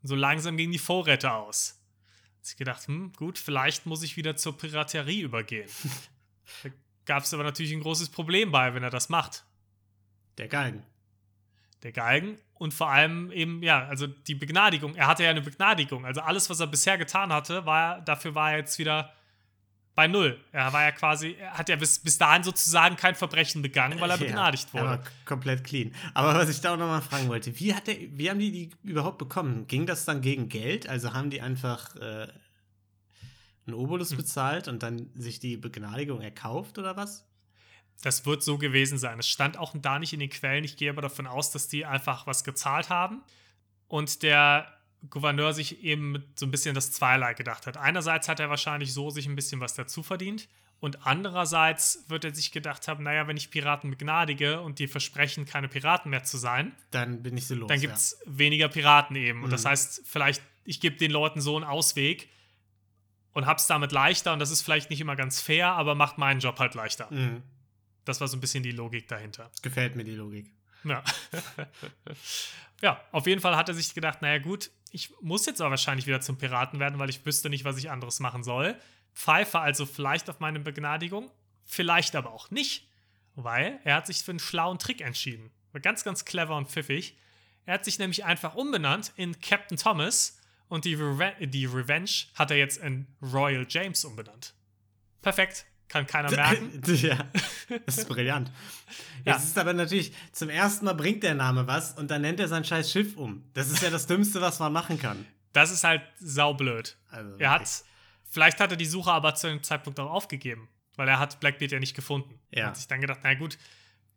S1: Und so langsam gingen die Vorräte aus. Hat sich gedacht, hm, gut, vielleicht muss ich wieder zur Piraterie übergehen. da gab es aber natürlich ein großes Problem bei, wenn er das macht.
S2: Der Galgen.
S1: Der Galgen und vor allem eben, ja, also die Begnadigung. Er hatte ja eine Begnadigung. Also alles, was er bisher getan hatte, war, dafür war er jetzt wieder bei Null. Er war ja quasi, er hat ja bis, bis dahin sozusagen kein Verbrechen begangen, weil er begnadigt
S2: Ja,
S1: wurde.
S2: er war komplett clean. Aber was ich da auch nochmal fragen wollte, wie, hat der, wie haben die die überhaupt bekommen? Ging das dann gegen Geld? Also haben die einfach äh, einen Obolus
S1: Hm.
S2: bezahlt und dann sich die Begnadigung erkauft oder was?
S1: Das wird so gewesen sein. Es stand auch da nicht in den Quellen. Ich gehe aber davon aus, dass die einfach was gezahlt haben und der Gouverneur sich eben so ein bisschen das Zweierlei gedacht hat. Einerseits hat er wahrscheinlich so sich ein bisschen was dazu verdient und andererseits wird er sich gedacht haben, naja, wenn ich Piraten begnadige und die versprechen, keine Piraten mehr zu sein,
S2: Dann bin ich so los.
S1: dann gibt es weniger Piraten eben. Und das
S2: Mhm.
S1: heißt, vielleicht, ich gebe den Leuten so einen Ausweg und hab's damit leichter und das ist vielleicht nicht immer ganz fair, aber macht meinen Job halt leichter.
S2: ja. Mhm.
S1: Das war so ein bisschen die Logik dahinter.
S2: Gefällt mir die Logik.
S1: Ja. ja, auf jeden Fall hat er sich gedacht, naja gut, ich muss jetzt aber wahrscheinlich wieder zum Piraten werden, weil ich wüsste nicht, was ich anderes machen soll. Pfeife also vielleicht auf meine Begnadigung, vielleicht aber auch nicht, weil er hat sich für einen schlauen Trick entschieden. War ganz, ganz clever und pfiffig. Er hat sich nämlich einfach umbenannt in Captain Thomas und die, Reven die Revenge hat er jetzt in Royal James umbenannt. Perfekt, kann keiner merken.
S2: ja, das ist brillant.
S1: Ja.
S2: Jetzt ist aber natürlich, zum ersten Mal bringt der Name was und dann nennt er sein scheiß Schiff um. Das ist ja das Dümmste, was man machen kann.
S1: Das ist halt saublöd.
S2: Also,
S1: Er hat, vielleicht hat er die Suche aber zu dem Zeitpunkt auch aufgegeben, weil er hat Blackbeard ja nicht gefunden.
S2: Ja.
S1: Hat sich dann gedacht, na gut,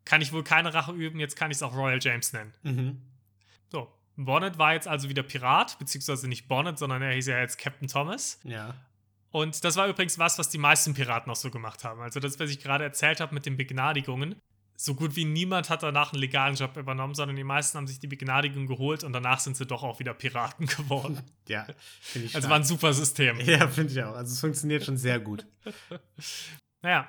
S1: kann ich wohl keine Rache üben, jetzt kann ich es auch Royal James nennen.
S2: Mhm.
S1: So, Bonnet war jetzt also wieder Pirat, beziehungsweise nicht Bonnet, sondern er hieß ja jetzt Captain Thomas.
S2: Ja.
S1: Und das war übrigens was, was die meisten Piraten auch so gemacht haben. Also das, was ich gerade erzählt habe mit den Begnadigungen. So gut wie niemand hat danach einen legalen Job übernommen, sondern die meisten haben sich die Begnadigung geholt und danach sind sie doch auch wieder Piraten geworden.
S2: Ja, finde ich
S1: Also
S2: stark.
S1: war ein super System.
S2: Ja, finde ich auch. Also es funktioniert schon sehr gut.
S1: Naja.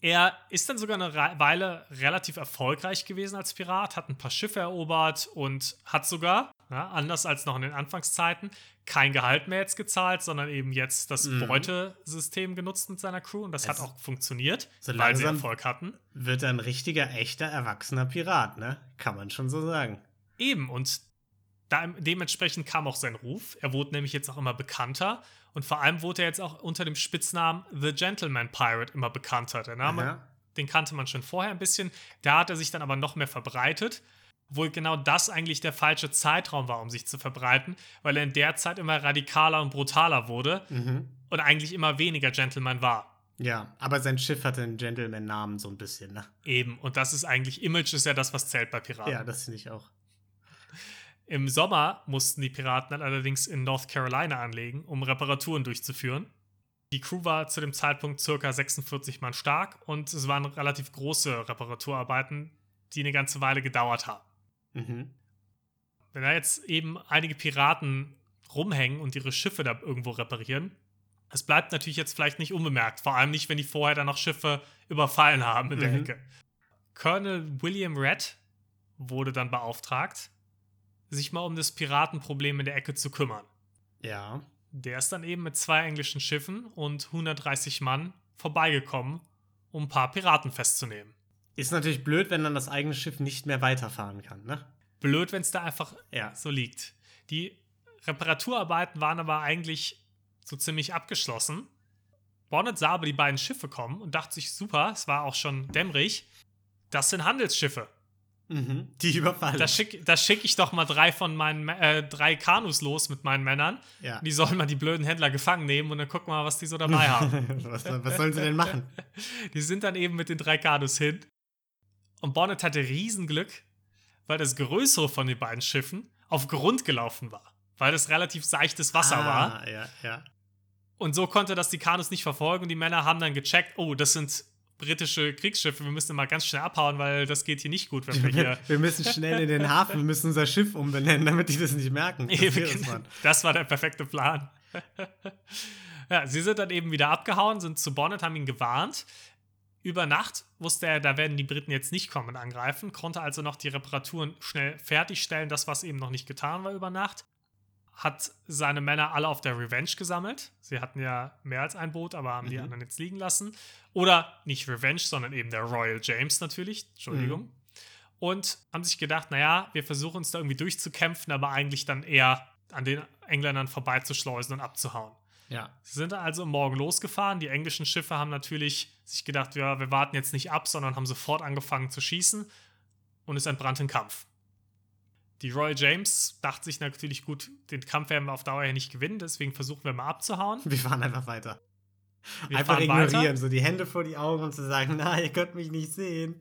S1: Er ist dann sogar eine Weile relativ erfolgreich gewesen als Pirat, hat ein paar Schiffe erobert und hat sogar, ja, anders als noch in den Anfangszeiten, kein Gehalt mehr jetzt gezahlt, sondern eben jetzt das
S2: Mhm.
S1: Beutesystem genutzt mit seiner Crew und das hat
S2: Also,
S1: auch funktioniert,
S2: so
S1: weil sie Erfolg hatten.
S2: Wird er ein richtiger, echter, erwachsener Pirat, ne? Kann man schon so sagen.
S1: Eben, und da, dementsprechend kam auch sein Ruf. Er wurde nämlich jetzt auch immer bekannter und vor allem wurde er jetzt auch unter dem Spitznamen The Gentleman Pirate immer bekannter. Der Name
S2: Aha.
S1: den kannte man schon vorher ein bisschen. Da hat er sich dann aber noch mehr verbreitet. Obwohl genau das eigentlich der falsche Zeitraum war, um sich zu verbreiten, weil er in der Zeit immer radikaler und brutaler wurde
S2: Mhm.
S1: und eigentlich immer weniger Gentleman war.
S2: Ja, aber sein Schiff hatte einen Gentleman-Namen so ein bisschen, ne?
S1: Eben. Und das ist eigentlich, Image ist ja das, was zählt bei Piraten.
S2: Ja, das finde ich auch.
S1: Im Sommer mussten die Piraten dann allerdings in North Carolina anlegen, um Reparaturen durchzuführen. Die Crew war zu dem Zeitpunkt circa 46 Mann stark und es waren relativ große Reparaturarbeiten. die eine ganze Weile gedauert haben.
S2: Mhm.
S1: Wenn da jetzt eben einige Piraten rumhängen und ihre Schiffe da irgendwo reparieren, es bleibt natürlich jetzt vielleicht nicht unbemerkt. Vor allem nicht, wenn die vorher dann noch Schiffe überfallen haben in der
S2: Mhm.
S1: Ecke. Colonel William Red wurde dann beauftragt, sich mal um das Piratenproblem in der Ecke zu kümmern.
S2: Ja.
S1: Der ist dann eben mit zwei englischen Schiffen und 130 Mann vorbeigekommen, um ein paar Piraten festzunehmen.
S2: Ist natürlich blöd, wenn dann das eigene Schiff nicht mehr weiterfahren kann, ne?
S1: Blöd, wenn es da einfach
S2: Ja.
S1: so liegt. Die Reparaturarbeiten waren aber eigentlich so ziemlich abgeschlossen. Bonnet sah aber die beiden Schiffe kommen und dachte sich, super, es war auch schon dämmerig, das sind Handelsschiffe.
S2: Mhm. Die überfallen.
S1: Da schicke schick ich doch mal drei von meinen äh, drei Kanus los mit meinen Männern.
S2: ja.
S1: Die sollen mal die blöden Händler gefangen nehmen und dann gucken wir mal, was die so dabei haben.
S2: was, was sollen sie denn machen?
S1: Die sind dann eben mit den drei Kanus hin. Und Bonnet hatte Riesenglück, weil das größere von den beiden Schiffen auf Grund gelaufen war. Weil das relativ seichtes Wasser war.
S2: ah, Ja, ja.
S1: Und so konnte das die Kanus nicht verfolgen. Und die Männer haben dann gecheckt, oh, das sind britische Kriegsschiffe, wir müssen mal ganz schnell abhauen, weil das geht hier nicht gut, wenn wir hier.
S2: Wir müssen schnell in den Hafen, wir müssen unser Schiff umbenennen, damit die das nicht merken. Das
S1: Eben,
S2: Mann.
S1: das war der perfekte Plan. ja, sie sind dann eben wieder abgehauen, sind zu Bonnet, haben ihn gewarnt. Über Nacht wusste er, da werden die Briten jetzt nicht kommen und angreifen, konnte also noch die Reparaturen schnell fertigstellen, das, was eben noch nicht getan war über Nacht. Hat seine Männer alle auf der Revenge gesammelt. Sie hatten ja mehr als ein Boot, aber haben die
S2: Mhm.
S1: anderen jetzt liegen lassen. Oder nicht Revenge, sondern eben der Royal James natürlich. Entschuldigung.
S2: Mhm.
S1: Und haben sich gedacht, naja, wir versuchen uns da irgendwie durchzukämpfen, aber eigentlich dann eher an den Engländern vorbeizuschleusen und abzuhauen.
S2: Ja.
S1: Sie sind also Morgen losgefahren. Die englischen Schiffe haben natürlich sich gedacht, ja, wir warten jetzt nicht ab, sondern haben sofort angefangen zu schießen und es entbrannte ein Kampf. Die Royal James dachte sich natürlich, gut, den Kampf werden wir auf Dauer ja nicht gewinnen, deswegen versuchen wir mal abzuhauen.
S2: Wir fahren einfach weiter.
S1: Wir
S2: einfach ignorieren,
S1: weiter.
S2: so die Hände vor die Augen und zu sagen, na, ihr könnt mich nicht sehen.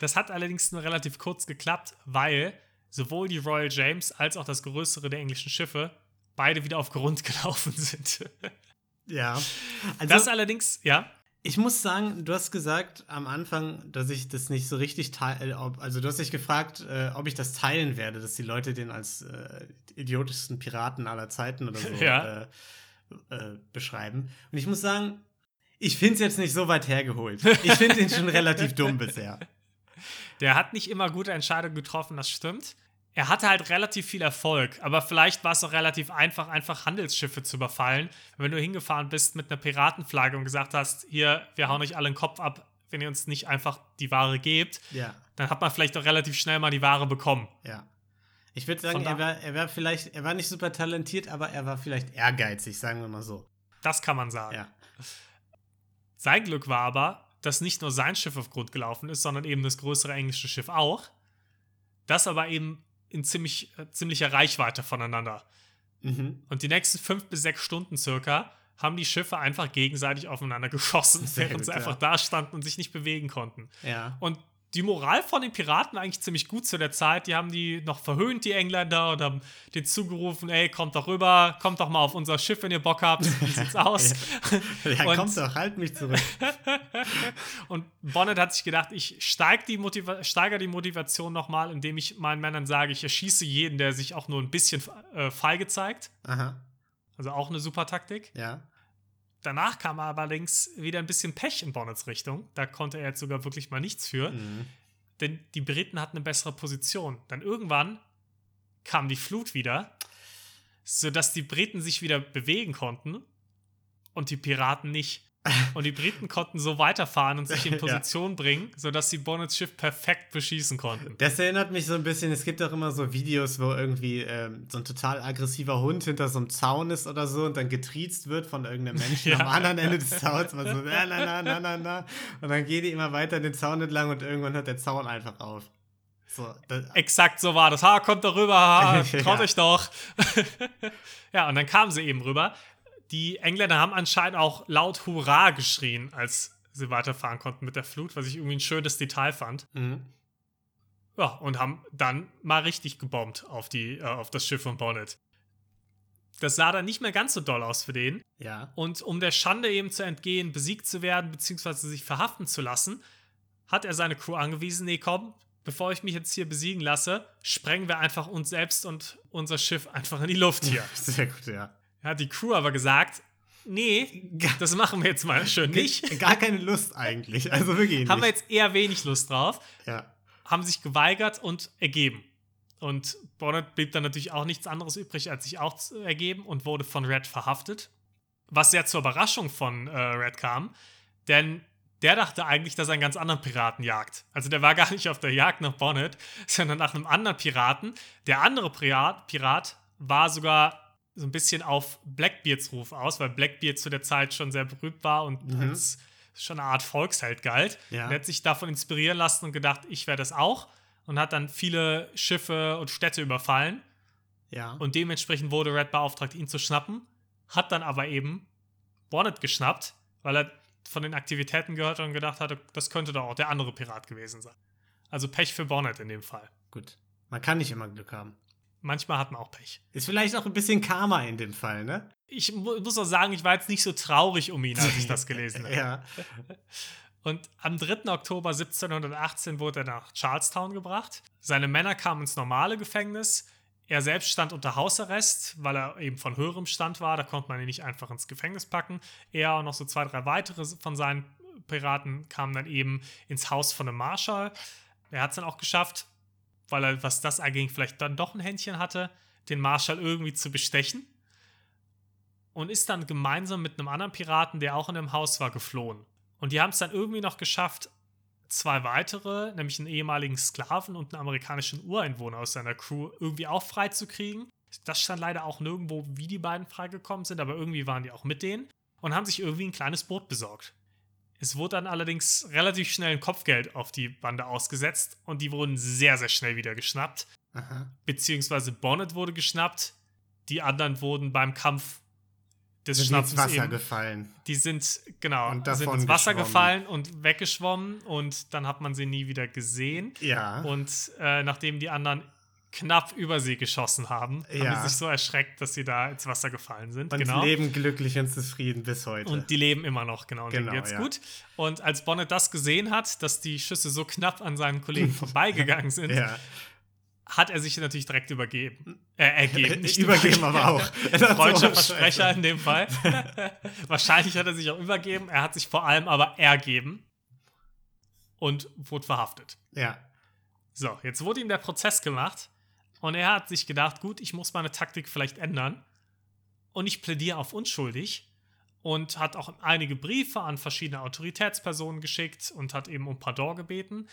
S1: Das hat allerdings nur relativ kurz geklappt, weil sowohl die Royal James als auch das größere der englischen Schiffe beide wieder auf Grund gelaufen sind.
S2: Ja. Also,
S1: Das allerdings, ja,
S2: ich muss sagen, du hast gesagt am Anfang, dass ich das nicht so richtig teile. Also, du hast dich gefragt, äh, ob ich das teilen werde, dass die Leute den als äh, idiotischsten Piraten aller Zeiten oder so
S1: Ja.
S2: äh, äh, beschreiben. Und ich muss sagen, ich finde es jetzt nicht so weit hergeholt. Ich finde ihn schon relativ dumm bisher.
S1: Der hat nicht immer gute Entscheidungen getroffen, das stimmt. Er hatte halt relativ viel Erfolg, aber vielleicht war es auch relativ einfach, einfach Handelsschiffe zu überfallen. Wenn du hingefahren bist mit einer Piratenflagge und gesagt hast, hier, wir hauen euch alle den Kopf ab, wenn ihr uns nicht einfach die Ware gebt,
S2: Ja.
S1: dann hat man vielleicht auch relativ schnell mal die Ware bekommen.
S2: Ja. Ich würde sagen, er war, er war vielleicht, er war nicht super talentiert, aber er war vielleicht ehrgeizig, sagen wir mal so.
S1: Das kann man sagen.
S2: Ja.
S1: Sein Glück war aber, dass nicht nur sein Schiff auf Grund gelaufen ist, sondern eben das größere englische Schiff auch. Das aber eben in ziemlich, äh, ziemlicher Reichweite voneinander.
S2: Mhm.
S1: Und die nächsten fünf bis sechs Stunden circa haben die Schiffe einfach gegenseitig aufeinander geschossen,
S2: Sehr
S1: während
S2: gut,
S1: sie
S2: ja.
S1: einfach da standen und sich nicht bewegen konnten.
S2: Ja.
S1: Und die Moral von den Piraten eigentlich ziemlich gut zu der Zeit. Die haben die noch verhöhnt, die Engländer, und haben denen zugerufen, ey, kommt doch rüber, kommt doch mal auf unser Schiff, wenn ihr Bock habt. Wie sieht's aus?
S2: Ja,
S1: Und-
S2: komm doch, halt mich zurück.
S1: Und Bonnet hat sich gedacht, ich steig die Motiva steigere die Motivation nochmal, indem ich meinen Männern sage, ich erschieße jeden, der sich auch nur ein bisschen äh, feige zeigt.
S2: Aha.
S1: Also auch eine super Taktik.
S2: Ja.
S1: Danach kam allerdings wieder ein bisschen Pech in Bonnets Richtung. Da konnte er jetzt sogar wirklich mal nichts für.
S2: Mhm.
S1: Denn die Briten hatten eine bessere Position. Dann irgendwann kam die Flut wieder, sodass die Briten sich wieder bewegen konnten und die Piraten nicht. Und die Briten konnten so weiterfahren und sich in
S2: Ja.
S1: Position bringen, sodass sie Bonnets Schiff perfekt beschießen konnten.
S2: Das erinnert mich so ein bisschen, es gibt auch immer so Videos, wo irgendwie ähm, so ein total aggressiver Hund hinter so einem Zaun ist oder so und dann getriezt wird von irgendeinem Menschen
S1: Ja.
S2: am anderen Ende des Zauns. Man so, na, na, na, na, na. Und dann gehen die immer weiter den Zaun entlang und irgendwann hört der Zaun einfach auf. So,
S1: Exakt so war das. Ha, kommt doch rüber, ha,
S2: Ja.
S1: traut euch doch. ja, und dann kamen sie eben rüber. Die Engländer haben anscheinend auch laut Hurra geschrien, als sie weiterfahren konnten mit der Flut, was ich irgendwie ein schönes Detail fand.
S2: mhm.
S1: Ja, und haben dann mal richtig gebombt auf, die, äh, auf das Schiff von Bonnet. Das sah dann nicht mehr ganz so doll aus für den.
S2: Ja.
S1: Und um der Schande eben zu entgehen, besiegt zu werden, beziehungsweise sich verhaften zu lassen, hat er seine Crew angewiesen, nee, komm, bevor ich mich jetzt hier besiegen lasse, sprengen wir einfach uns selbst und unser Schiff einfach in die Luft hier.
S2: Sehr gut, ja.
S1: Hat die Crew aber gesagt, nee, das machen wir jetzt mal schön nicht.
S2: Gar keine Lust eigentlich. Also wirklich nicht.
S1: Haben wir jetzt eher wenig Lust drauf.
S2: Ja.
S1: Haben sich geweigert und ergeben. Und Bonnet blieb dann natürlich auch nichts anderes übrig, als sich auch zu ergeben und wurde von Red verhaftet. Was sehr zur Überraschung von äh, Red kam, denn der dachte eigentlich, dass er einen ganz anderen Piraten jagt. Also der war gar nicht auf der Jagd nach Bonnet, sondern nach einem anderen Piraten. Der andere Pirat, Pirat war sogar so ein bisschen auf Blackbeards Ruf aus, weil Blackbeard zu der Zeit schon sehr berühmt war und
S2: Mhm.
S1: als schon eine Art Volksheld galt.
S2: Ja.
S1: Er hat sich davon inspirieren lassen und gedacht, ich werde das auch. Und hat dann viele Schiffe und Städte überfallen.
S2: Ja.
S1: Und dementsprechend wurde Red beauftragt, ihn zu schnappen. Hat dann aber eben Bonnet geschnappt, weil er von den Aktivitäten gehört hat und gedacht hatte, das könnte doch auch der andere Pirat gewesen sein. Also Pech für Bonnet in dem Fall.
S2: gut. Man kann nicht immer Glück haben.
S1: Manchmal hat man auch Pech.
S2: Ist vielleicht auch ein bisschen Karma in dem Fall, ne?
S1: Ich mu muss auch sagen, ich war jetzt nicht so traurig um ihn, als ich das gelesen habe.
S2: Ja.
S1: Und am 3. Oktober 1718 wurde er nach Charlestown gebracht. Seine Männer kamen ins normale Gefängnis. Er selbst stand unter Hausarrest, weil er eben von höherem Stand war. Da konnte man ihn nicht einfach ins Gefängnis packen. Er und noch so zwei, drei weitere von seinen Piraten kamen dann eben ins Haus von einem Marschall. Er hat es dann auch geschafft, weil er, was das anging, vielleicht dann doch ein Händchen hatte, den Marschall irgendwie zu bestechen. Und ist dann gemeinsam mit einem anderen Piraten, der auch in dem Haus war, geflohen. Und die haben es dann irgendwie noch geschafft, zwei weitere, nämlich einen ehemaligen Sklaven und einen amerikanischen Ureinwohner aus seiner Crew, irgendwie auch freizukriegen. Das stand leider auch nirgendwo, wie die beiden freigekommen sind, aber irgendwie waren die auch mit denen und haben sich irgendwie ein kleines Boot besorgt. Es wurde dann allerdings relativ schnell ein Kopfgeld auf die Bande ausgesetzt und die wurden sehr, sehr schnell wieder geschnappt.
S2: Aha.
S1: Beziehungsweise Bonnet wurde geschnappt, die anderen wurden beim Kampf des
S2: Sind ins
S1: Schnappens
S2: Wasser
S1: eben
S2: gefallen.
S1: die sind, genau,
S2: Und
S1: sind ins Wasser gefallen und weggeschwommen und dann hat man sie nie wieder gesehen.
S2: Ja.
S1: Und äh, nachdem die anderen knapp über sie geschossen haben, haben
S2: Ja.
S1: sie sich so erschreckt, dass sie da ins Wasser gefallen sind.
S2: und
S1: genau.
S2: leben glücklich und zufrieden bis heute.
S1: Und die leben immer noch, genau. Und
S2: Genau,
S1: denen geht's
S2: ja.
S1: gut. Und als Bonnet das gesehen hat, dass die Schüsse so knapp an seinen Kollegen vorbeigegangen sind,
S2: ja.
S1: hat er sich natürlich direkt übergeben. Äh, ergeben. Nicht
S2: Übergeben aber auch.
S1: Freudscher Versprecher in dem Fall. Wahrscheinlich hat er sich auch übergeben. Er hat sich vor allem aber ergeben und wurde verhaftet.
S2: Ja.
S1: So, jetzt wurde ihm der Prozess gemacht und er hat sich gedacht, gut, ich muss meine Taktik vielleicht ändern und ich plädiere auf unschuldig und hat auch einige Briefe an verschiedene Autoritätspersonen geschickt und hat eben um Pardon gebeten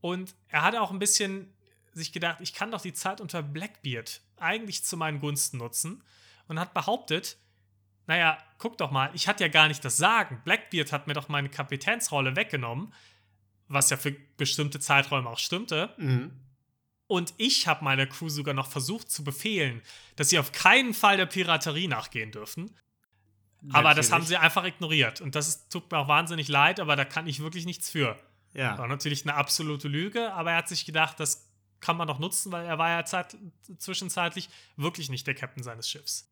S1: und er hat auch ein bisschen sich gedacht, ich kann doch die Zeit unter Blackbeard eigentlich zu meinen Gunsten nutzen und hat behauptet, naja, guck doch mal, ich hatte ja gar nicht das Sagen. Blackbeard hat mir doch meine Kapitänsrolle weggenommen, was ja für bestimmte Zeiträume auch stimmte.
S2: Mhm.
S1: Und ich habe meiner Crew sogar noch versucht zu befehlen, dass sie auf keinen Fall der Piraterie nachgehen dürfen. Aber das haben
S2: Natürlich.
S1: sie einfach ignoriert. Und das ist, tut mir auch wahnsinnig leid, aber da kann ich wirklich nichts für.
S2: Ja.
S1: War natürlich eine absolute Lüge, aber er hat sich gedacht, das kann man doch nutzen, weil er war ja zeit zwischenzeitlich wirklich nicht der Captain seines Schiffs.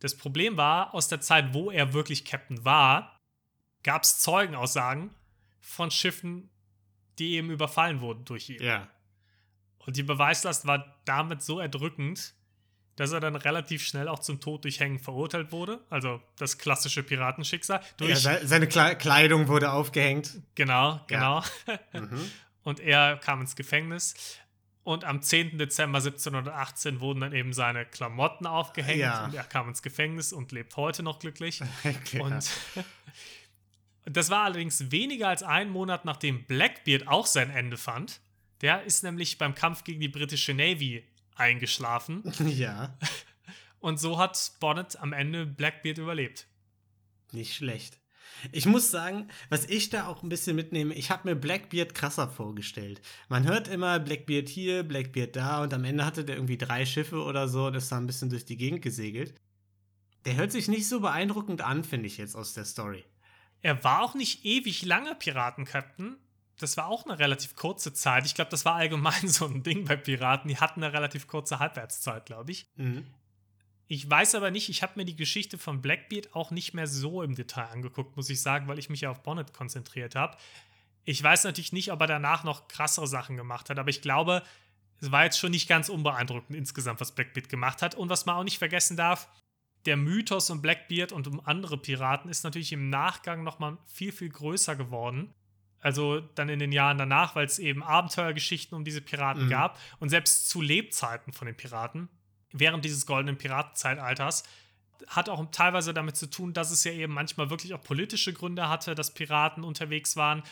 S1: Das Problem war, aus der Zeit, wo er wirklich Captain war, gab es Zeugenaussagen von Schiffen, die eben überfallen wurden durch ihn.
S2: Ja.
S1: Und die Beweislast war damit so erdrückend, dass er dann relativ schnell auch zum Tod durch Hängen verurteilt wurde. Also das klassische Piratenschicksal. Durch,
S2: ja se- seine Kle Kleidung wurde aufgehängt.
S1: Genau, genau.
S2: Mhm.
S1: Und er kam ins Gefängnis. Und am 10. Dezember 1718 wurden dann eben seine Klamotten aufgehängt.
S2: Ja.
S1: Und er kam ins Gefängnis und lebt heute noch glücklich.
S2: Okay,
S1: Und das war allerdings weniger als einen Monat, nachdem Blackbeard auch sein Ende fand. Der ist nämlich beim Kampf gegen die britische Navy eingeschlafen.
S2: ja.
S1: Und so hat Bonnet am Ende Blackbeard überlebt.
S2: Nicht schlecht. Ich muss sagen, was ich da auch ein bisschen mitnehme, ich habe mir Blackbeard krasser vorgestellt. Man hört immer Blackbeard hier, Blackbeard da und am Ende hatte der irgendwie drei Schiffe oder so und ist da ein bisschen durch die Gegend gesegelt. Der hört sich nicht so beeindruckend an, finde ich jetzt aus der Story.
S1: Er war auch nicht ewig lange Piratenkapitän. Das war auch eine relativ kurze Zeit. Ich glaube, das war allgemein so ein Ding bei Piraten. Die hatten eine relativ kurze Halbwertszeit, glaube ich.
S2: Mhm.
S1: Ich weiß aber nicht, ich habe mir die Geschichte von Blackbeard auch nicht mehr so im Detail angeguckt, muss ich sagen, weil ich mich ja auf Bonnet konzentriert habe. Ich weiß natürlich nicht, ob er danach noch krassere Sachen gemacht hat, aber ich glaube, es war jetzt schon nicht ganz unbeeindruckend insgesamt, was Blackbeard gemacht hat. Und was man auch nicht vergessen darf, der Mythos um Blackbeard und um andere Piraten ist natürlich im Nachgang nochmal viel, viel größer geworden. Also dann in den Jahren danach, weil es eben Abenteuergeschichten um diese Piraten
S2: Mhm.
S1: gab. Und selbst zu Lebzeiten von den Piraten, während dieses goldenen Piratenzeitalters, hat auch teilweise damit zu tun, dass es ja eben manchmal wirklich auch politische Gründe hatte, dass Piraten unterwegs waren.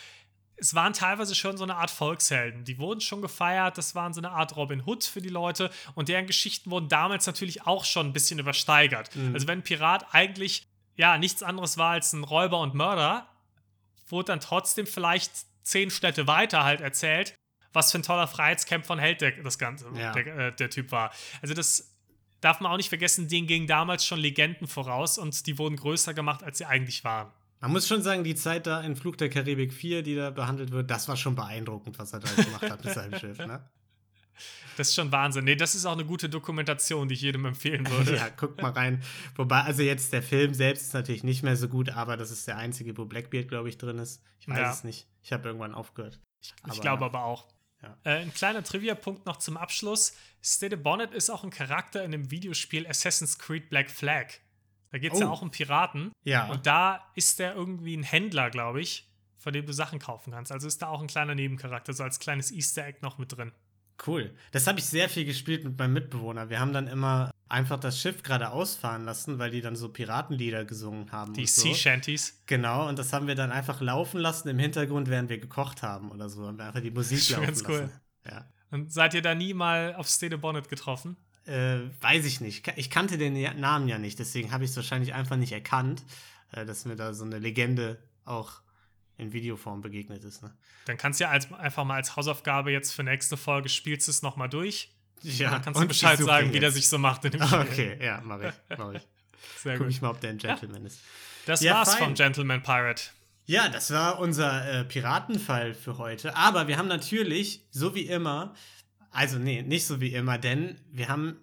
S1: Es waren teilweise schon so eine Art Volkshelden. Die wurden schon gefeiert. Das waren so eine Art Robin Hood für die Leute. Und deren Geschichten wurden damals natürlich auch schon ein bisschen übersteigert. Also, wenn ein Pirat eigentlich ja nichts anderes war als ein Räuber und Mörder, wurde dann trotzdem vielleicht zehn Städte weiter halt erzählt, was für ein toller Freiheitskämpfer und Held der, das Ganze,
S2: Ja.
S1: der, äh, der Typ war. Also, das darf man auch nicht vergessen, denen gingen damals schon Legenden voraus und die wurden größer gemacht, als sie eigentlich waren.
S2: Man muss schon sagen, die Zeit da in Flug der Karibik 4, die da behandelt wird, das war schon beeindruckend, was er da gemacht hat mit seinem Schiff, ne?
S1: Das ist schon Wahnsinn. Nee, das ist auch eine gute Dokumentation, die ich jedem empfehlen würde.
S2: Ja, guckt mal rein. Wobei, also jetzt der Film selbst ist natürlich nicht mehr so gut, aber das ist der einzige, wo Blackbeard, glaube ich, drin ist. Ich weiß
S1: Ja.
S2: es nicht. Ich habe irgendwann aufgehört.
S1: Ich
S2: Aber-
S1: glaube aber auch.
S2: Ja.
S1: Äh, ein kleiner Trivia-Punkt noch zum Abschluss. Stede Bonnet ist auch ein Charakter in dem Videospiel Assassin's Creed Black Flag. Da geht es ja
S2: Oh.
S1: auch um Piraten.
S2: Ja.
S1: Und da ist der irgendwie ein Händler, glaube ich, von dem du Sachen kaufen kannst. Also ist da auch ein kleiner Nebencharakter, so als kleines Easter Egg noch mit drin.
S2: Cool. Das habe ich sehr viel gespielt mit meinem Mitbewohner. Wir haben dann immer einfach das Schiff gerade ausfahren lassen, weil die dann so Piratenlieder gesungen haben.
S1: Die
S2: und so.
S1: Sea Shanties.
S2: Genau, und das haben wir dann einfach laufen lassen im Hintergrund, während wir gekocht haben oder so. Haben wir einfach die Musik
S1: Schon
S2: laufen
S1: ganz cool.
S2: lassen. Ja.
S1: Und seid ihr da nie mal auf Stede Bonnet getroffen?
S2: Äh, weiß ich nicht. Ich kannte den Namen ja nicht, deswegen habe ich es wahrscheinlich einfach nicht erkannt, äh, dass mir da so eine Legende auch in Videoform begegnet ist. Ne?
S1: Dann kannst du ja als, einfach mal als Hausaufgabe jetzt für nächste Folge spielst du es nochmal durch.
S2: Ja,
S1: dann kannst du Bescheid sagen, wie der sich so macht in dem Spiel.
S2: Okay, ja, mache ich. Mach ich.
S1: Sehr
S2: Guck
S1: gut.
S2: ich mal, ob der ein Gentleman ist.
S1: Das
S2: Ja,
S1: war's
S2: fein.
S1: vom Gentleman Pirate.
S2: Ja, das war unser äh, Piratenfall für heute. Aber wir haben natürlich, so wie immer, also nee, nicht so wie immer, denn wir haben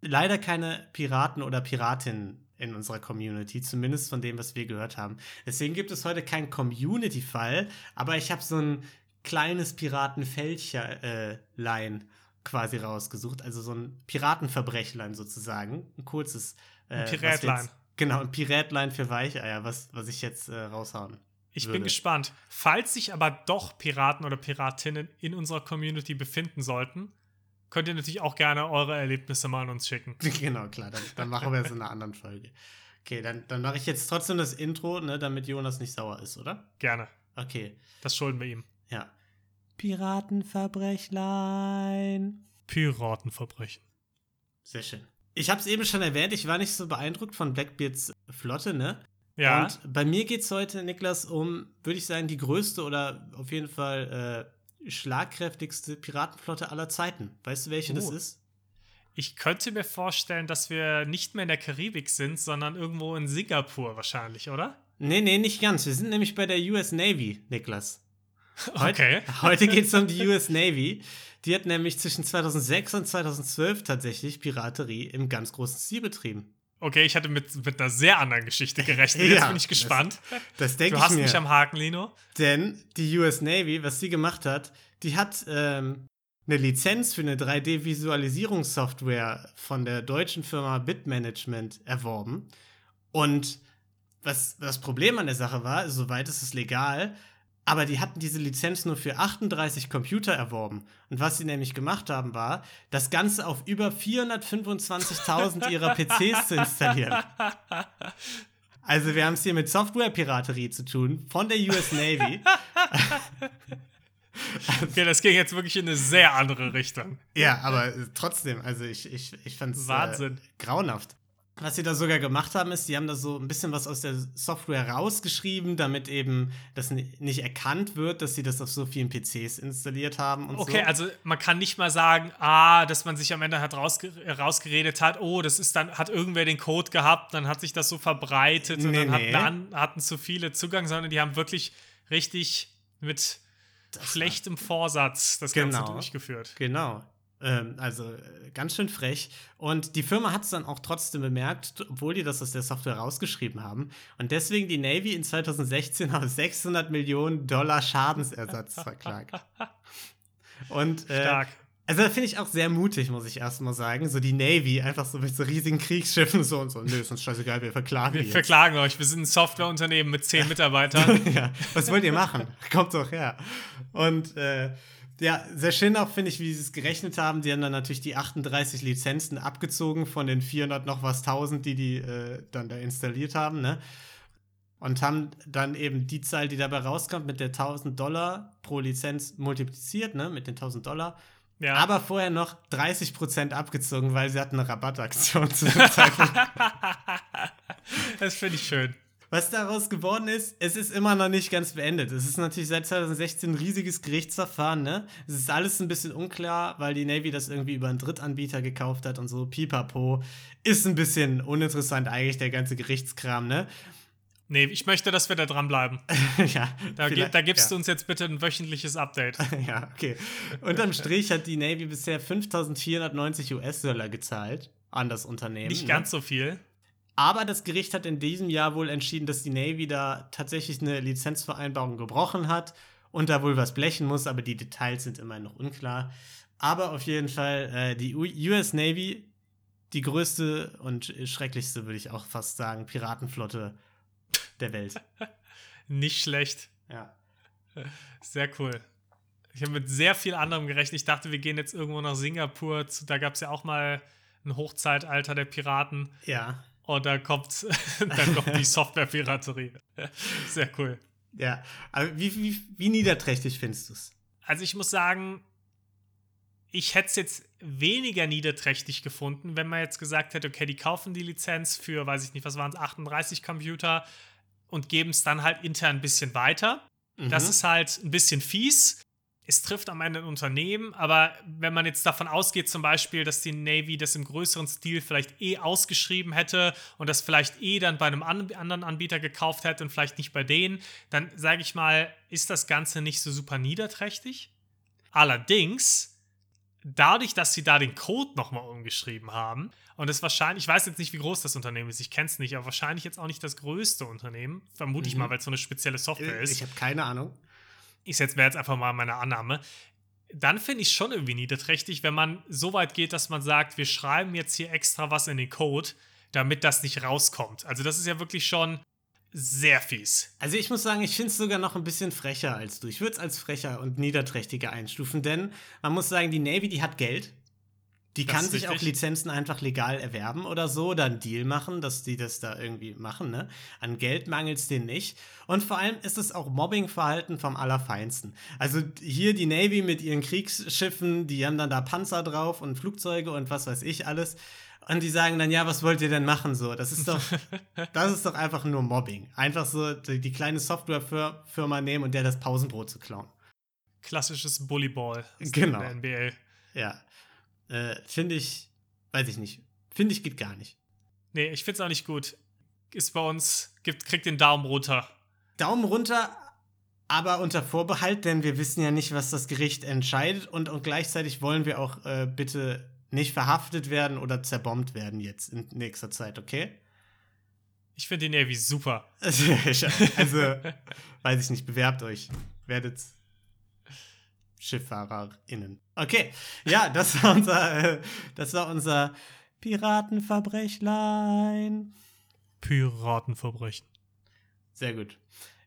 S2: leider keine Piraten oder Piratinnen in unserer Community, zumindest von dem, was wir gehört haben. Deswegen gibt es heute keinen Community-Fall, aber ich habe so ein kleines Piratenfältcherlein quasi rausgesucht, also so ein Piratenverbrechlein sozusagen, ein kurzes. Äh,
S1: Ein
S2: jetzt- Genau, ein Pirätlein für Weicheier, was, was ich jetzt äh, raushauen
S1: Ich
S2: würde.
S1: bin gespannt. Falls sich aber doch Piraten oder Piratinnen in unserer Community befinden sollten, könnt ihr natürlich auch gerne eure Erlebnisse mal an uns schicken.
S2: Genau, klar, dann, dann machen wir es in einer anderen Folge. Okay, dann, dann mache ich jetzt trotzdem das Intro, ne, damit Jonas nicht sauer ist, oder?
S1: Gerne.
S2: Okay,
S1: Das schulden wir ihm.
S2: ja. Piratenverbrechlein.
S1: Piratenverbrechen.
S2: Sehr schön. Ich habe es eben schon erwähnt, ich war nicht so beeindruckt von Blackbeards Flotte, ne?
S1: Ja.
S2: Und bei mir geht es heute, Niklas, um, würde ich sagen, die größte oder auf jeden Fall äh, schlagkräftigste Piratenflotte aller Zeiten. Weißt du, welche das
S1: Oh.
S2: ist?
S1: Ich könnte mir vorstellen, dass wir nicht mehr in der Karibik sind, sondern irgendwo in Singapur wahrscheinlich, oder?
S2: Nee, nee, nicht ganz. Wir sind nämlich bei der US Navy, Niklas. Heute,
S1: Okay.
S2: Heute geht es um die US Navy. Die hat nämlich zwischen 2006 und 2012 tatsächlich Piraterie im ganz großen Stil betrieben.
S1: Okay, ich hatte mit, mit einer sehr anderen Geschichte gerechnet. Jetzt
S2: Ja,
S1: bin ich gespannt.
S2: Das denke
S1: Du
S2: ich
S1: hast
S2: mir.
S1: mich am Haken, Lino.
S2: Denn die US Navy, was sie gemacht hat, die hat ähm, eine Lizenz für eine 3D-Visualisierungssoftware von der deutschen Firma Bitmanagement erworben. Und was das Problem an der Sache war, soweit ist es legal, aber die hatten diese Lizenz nur für 38 Computer erworben. Und was sie nämlich gemacht haben, war, das Ganze auf über 425.000 ihrer PCs zu installieren. Also wir haben es hier mit Software-Piraterie zu tun von der US Navy.
S1: Okay, das ging jetzt wirklich in eine sehr andere Richtung.
S2: ja, aber trotzdem, also ich, ich, ich fand es äh, grauenhaft. Was sie da sogar gemacht haben, ist, die haben da so ein bisschen was aus der Software rausgeschrieben, damit eben das ni- nicht erkannt wird, dass sie das auf so vielen PCs installiert haben und
S1: Okay,
S2: so.
S1: also man kann nicht mal sagen, ah, dass man sich am Ende hat rausge rausgeredet hat, oh, das ist dann, hat irgendwer den Code gehabt, dann hat sich das so verbreitet und
S2: Nee,
S1: dann
S2: nee.
S1: hatten, hatten zu viele Zugang, sondern die haben wirklich richtig mit schlechtem Vorsatz das Ganze
S2: Genau.
S1: durchgeführt.
S2: Genau. Ähm, also äh, ganz schön frech. Und die Firma hat es dann auch trotzdem bemerkt, obwohl die das aus der Software rausgeschrieben haben. Und deswegen die Navy in 2016 auf 600 Millionen Dollar Schadensersatz verklagt. Und äh,
S1: Stark.
S2: also das finde ich auch sehr mutig, muss ich erstmal sagen. So die Navy, einfach so mit so riesigen Kriegsschiffen so und so. Nö, ist uns scheißegal, wir verklagen
S1: Wir
S2: jetzt.
S1: verklagen euch. Wir sind ein Softwareunternehmen mit zehn Mitarbeitern.
S2: ja, was wollt ihr machen? Kommt doch her. Und äh, ja, sehr schön auch, finde ich, wie sie es gerechnet haben. Die haben dann natürlich die 38 Lizenzen abgezogen von den 400 noch was 1000, die die äh, dann da installiert haben, ne? Und haben dann eben die Zahl, die dabei rauskommt, mit der 1000 Dollar pro Lizenz multipliziert, ne? Mit den 1000 Dollar.
S1: Ja.
S2: Aber vorher noch 30% abgezogen, weil sie hatten eine Rabattaktion zu dem Zeitpunkt.
S1: das finde ich schön.
S2: Was daraus geworden ist, es ist immer noch nicht ganz beendet. Es ist natürlich seit 2016 ein riesiges Gerichtsverfahren, ne? Es ist alles ein bisschen unklar, weil die Navy das irgendwie über einen Drittanbieter gekauft hat und so. Pipapo. Ist ein bisschen uninteressant eigentlich, der ganze Gerichtskram, ne?
S1: Nee, ich möchte, dass wir da dranbleiben.
S2: ja.
S1: Da, da gibst
S2: ja.
S1: du uns jetzt bitte ein wöchentliches Update.
S2: ja, okay. Unterm Strich hat die Navy bisher 5490 US-Dollar gezahlt an das Unternehmen.
S1: Nicht
S2: ne?
S1: ganz so viel.
S2: Aber das Gericht hat in diesem Jahr wohl entschieden, dass die Navy da tatsächlich eine Lizenzvereinbarung gebrochen hat und da wohl was blechen muss, aber die Details sind immer noch unklar. Aber auf jeden Fall äh, die US Navy, die größte und schrecklichste, würde ich auch fast sagen, Piratenflotte der Welt.
S1: Nicht schlecht.
S2: Ja.
S1: Sehr cool. Ich habe mit sehr viel anderem gerechnet. Ich dachte, wir gehen jetzt irgendwo nach Singapur. Da gab es ja auch mal ein Hochzeitalter der Piraten.
S2: Ja.
S1: Und da kommt dann kommt die Software-Piraterie. Sehr cool.
S2: Ja. Aber wie, wie, wie niederträchtig findest du es?
S1: Also ich muss sagen, ich hätte es jetzt weniger niederträchtig gefunden, wenn man jetzt gesagt hätte, okay, die kaufen die Lizenz für, weiß ich nicht, was waren es, 38 Computer und geben es dann halt intern ein bisschen weiter. Das
S2: Mhm.
S1: ist halt ein bisschen fies. Es trifft am Ende ein Unternehmen, aber wenn man jetzt davon ausgeht, zum Beispiel, dass die Navy das im größeren Stil vielleicht eh ausgeschrieben hätte und das vielleicht eh dann bei einem an anderen Anbieter gekauft hätte und vielleicht nicht bei denen, dann sage ich mal, ist das Ganze nicht so super niederträchtig. Allerdings, dadurch, dass sie da den Code nochmal umgeschrieben haben und es wahrscheinlich, ich weiß jetzt nicht, wie groß das Unternehmen ist, ich kenne es nicht, aber wahrscheinlich jetzt auch nicht das größte Unternehmen, vermute ich
S2: Mhm.
S1: mal, weil es so eine spezielle Software ist
S2: Ich habe keine Ahnung.
S1: Ich jetzt wäre jetzt einfach mal meine Annahme, dann finde ich schon irgendwie niederträchtig, wenn man so weit geht, dass man sagt, wir schreiben jetzt hier extra was in den Code, damit das nicht rauskommt. Also das ist ja wirklich schon sehr fies.
S2: Also ich muss sagen, ich finde es sogar noch ein bisschen frecher als du. Ich würde es als frecher und niederträchtiger einstufen, denn man muss sagen, die Navy, die hat Geld. Die
S1: Das
S2: kann sich auch. Lizenzen einfach legal erwerben oder so, oder einen Deal machen, dass die das da irgendwie machen. Ne? An Geld mangelt es denen nicht. Und vor allem ist es auch Mobbingverhalten vom Allerfeinsten. Also hier die Navy mit ihren Kriegsschiffen, die haben dann da Panzer drauf und Flugzeuge und was weiß ich alles. Und die sagen dann, ja, was wollt ihr denn machen so? Das ist doch, das ist doch einfach nur Mobbing. Einfach so die, die kleine Softwarefirma nehmen und der das Pausenbrot zu klauen.
S1: Klassisches Bullyball
S2: Genau.
S1: der NBA.
S2: Ja. Äh, Finde ich, weiß ich nicht. Finde ich geht gar nicht.
S1: Nee, ich finde es auch nicht gut. Ist bei uns, gibt, kriegt den Daumen runter.
S2: Daumen runter, aber unter Vorbehalt, denn wir wissen ja nicht, was das Gericht entscheidet und, und gleichzeitig wollen wir auch äh, bitte nicht verhaftet werden oder zerbombt werden jetzt in nächster Zeit, okay?
S1: Ich finde die Navy super.
S2: Also, also weiß ich nicht, bewerbt euch. Werdet SchifffahrerInnen. Okay, ja, das war unser, äh, das war unser Piratenverbrechlein.
S1: Piratenverbrechen.
S2: Sehr gut.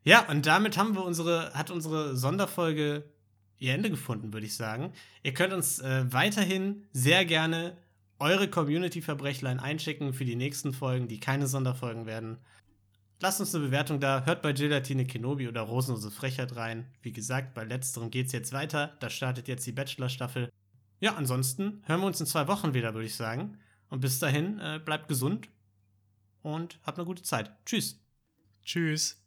S2: Ja, und damit haben wir unsere, hat unsere Sonderfolge ihr Ende gefunden, würde ich sagen. Ihr könnt uns äh, weiterhin sehr gerne eure Community-Verbrechlein einschicken für die nächsten Folgen, die keine Sonderfolgen werden. Lasst uns eine Bewertung da. Hört bei Gelatine Kenobi oder Rosenlose Frechheit rein. Wie gesagt, bei letzterem geht's jetzt weiter. Da startet jetzt die Bachelor-Staffel. Ja, ansonsten hören wir uns in zwei Wochen wieder, würde ich sagen. Und bis dahin, äh, bleibt gesund und habt eine gute Zeit. Tschüss.
S1: Tschüss.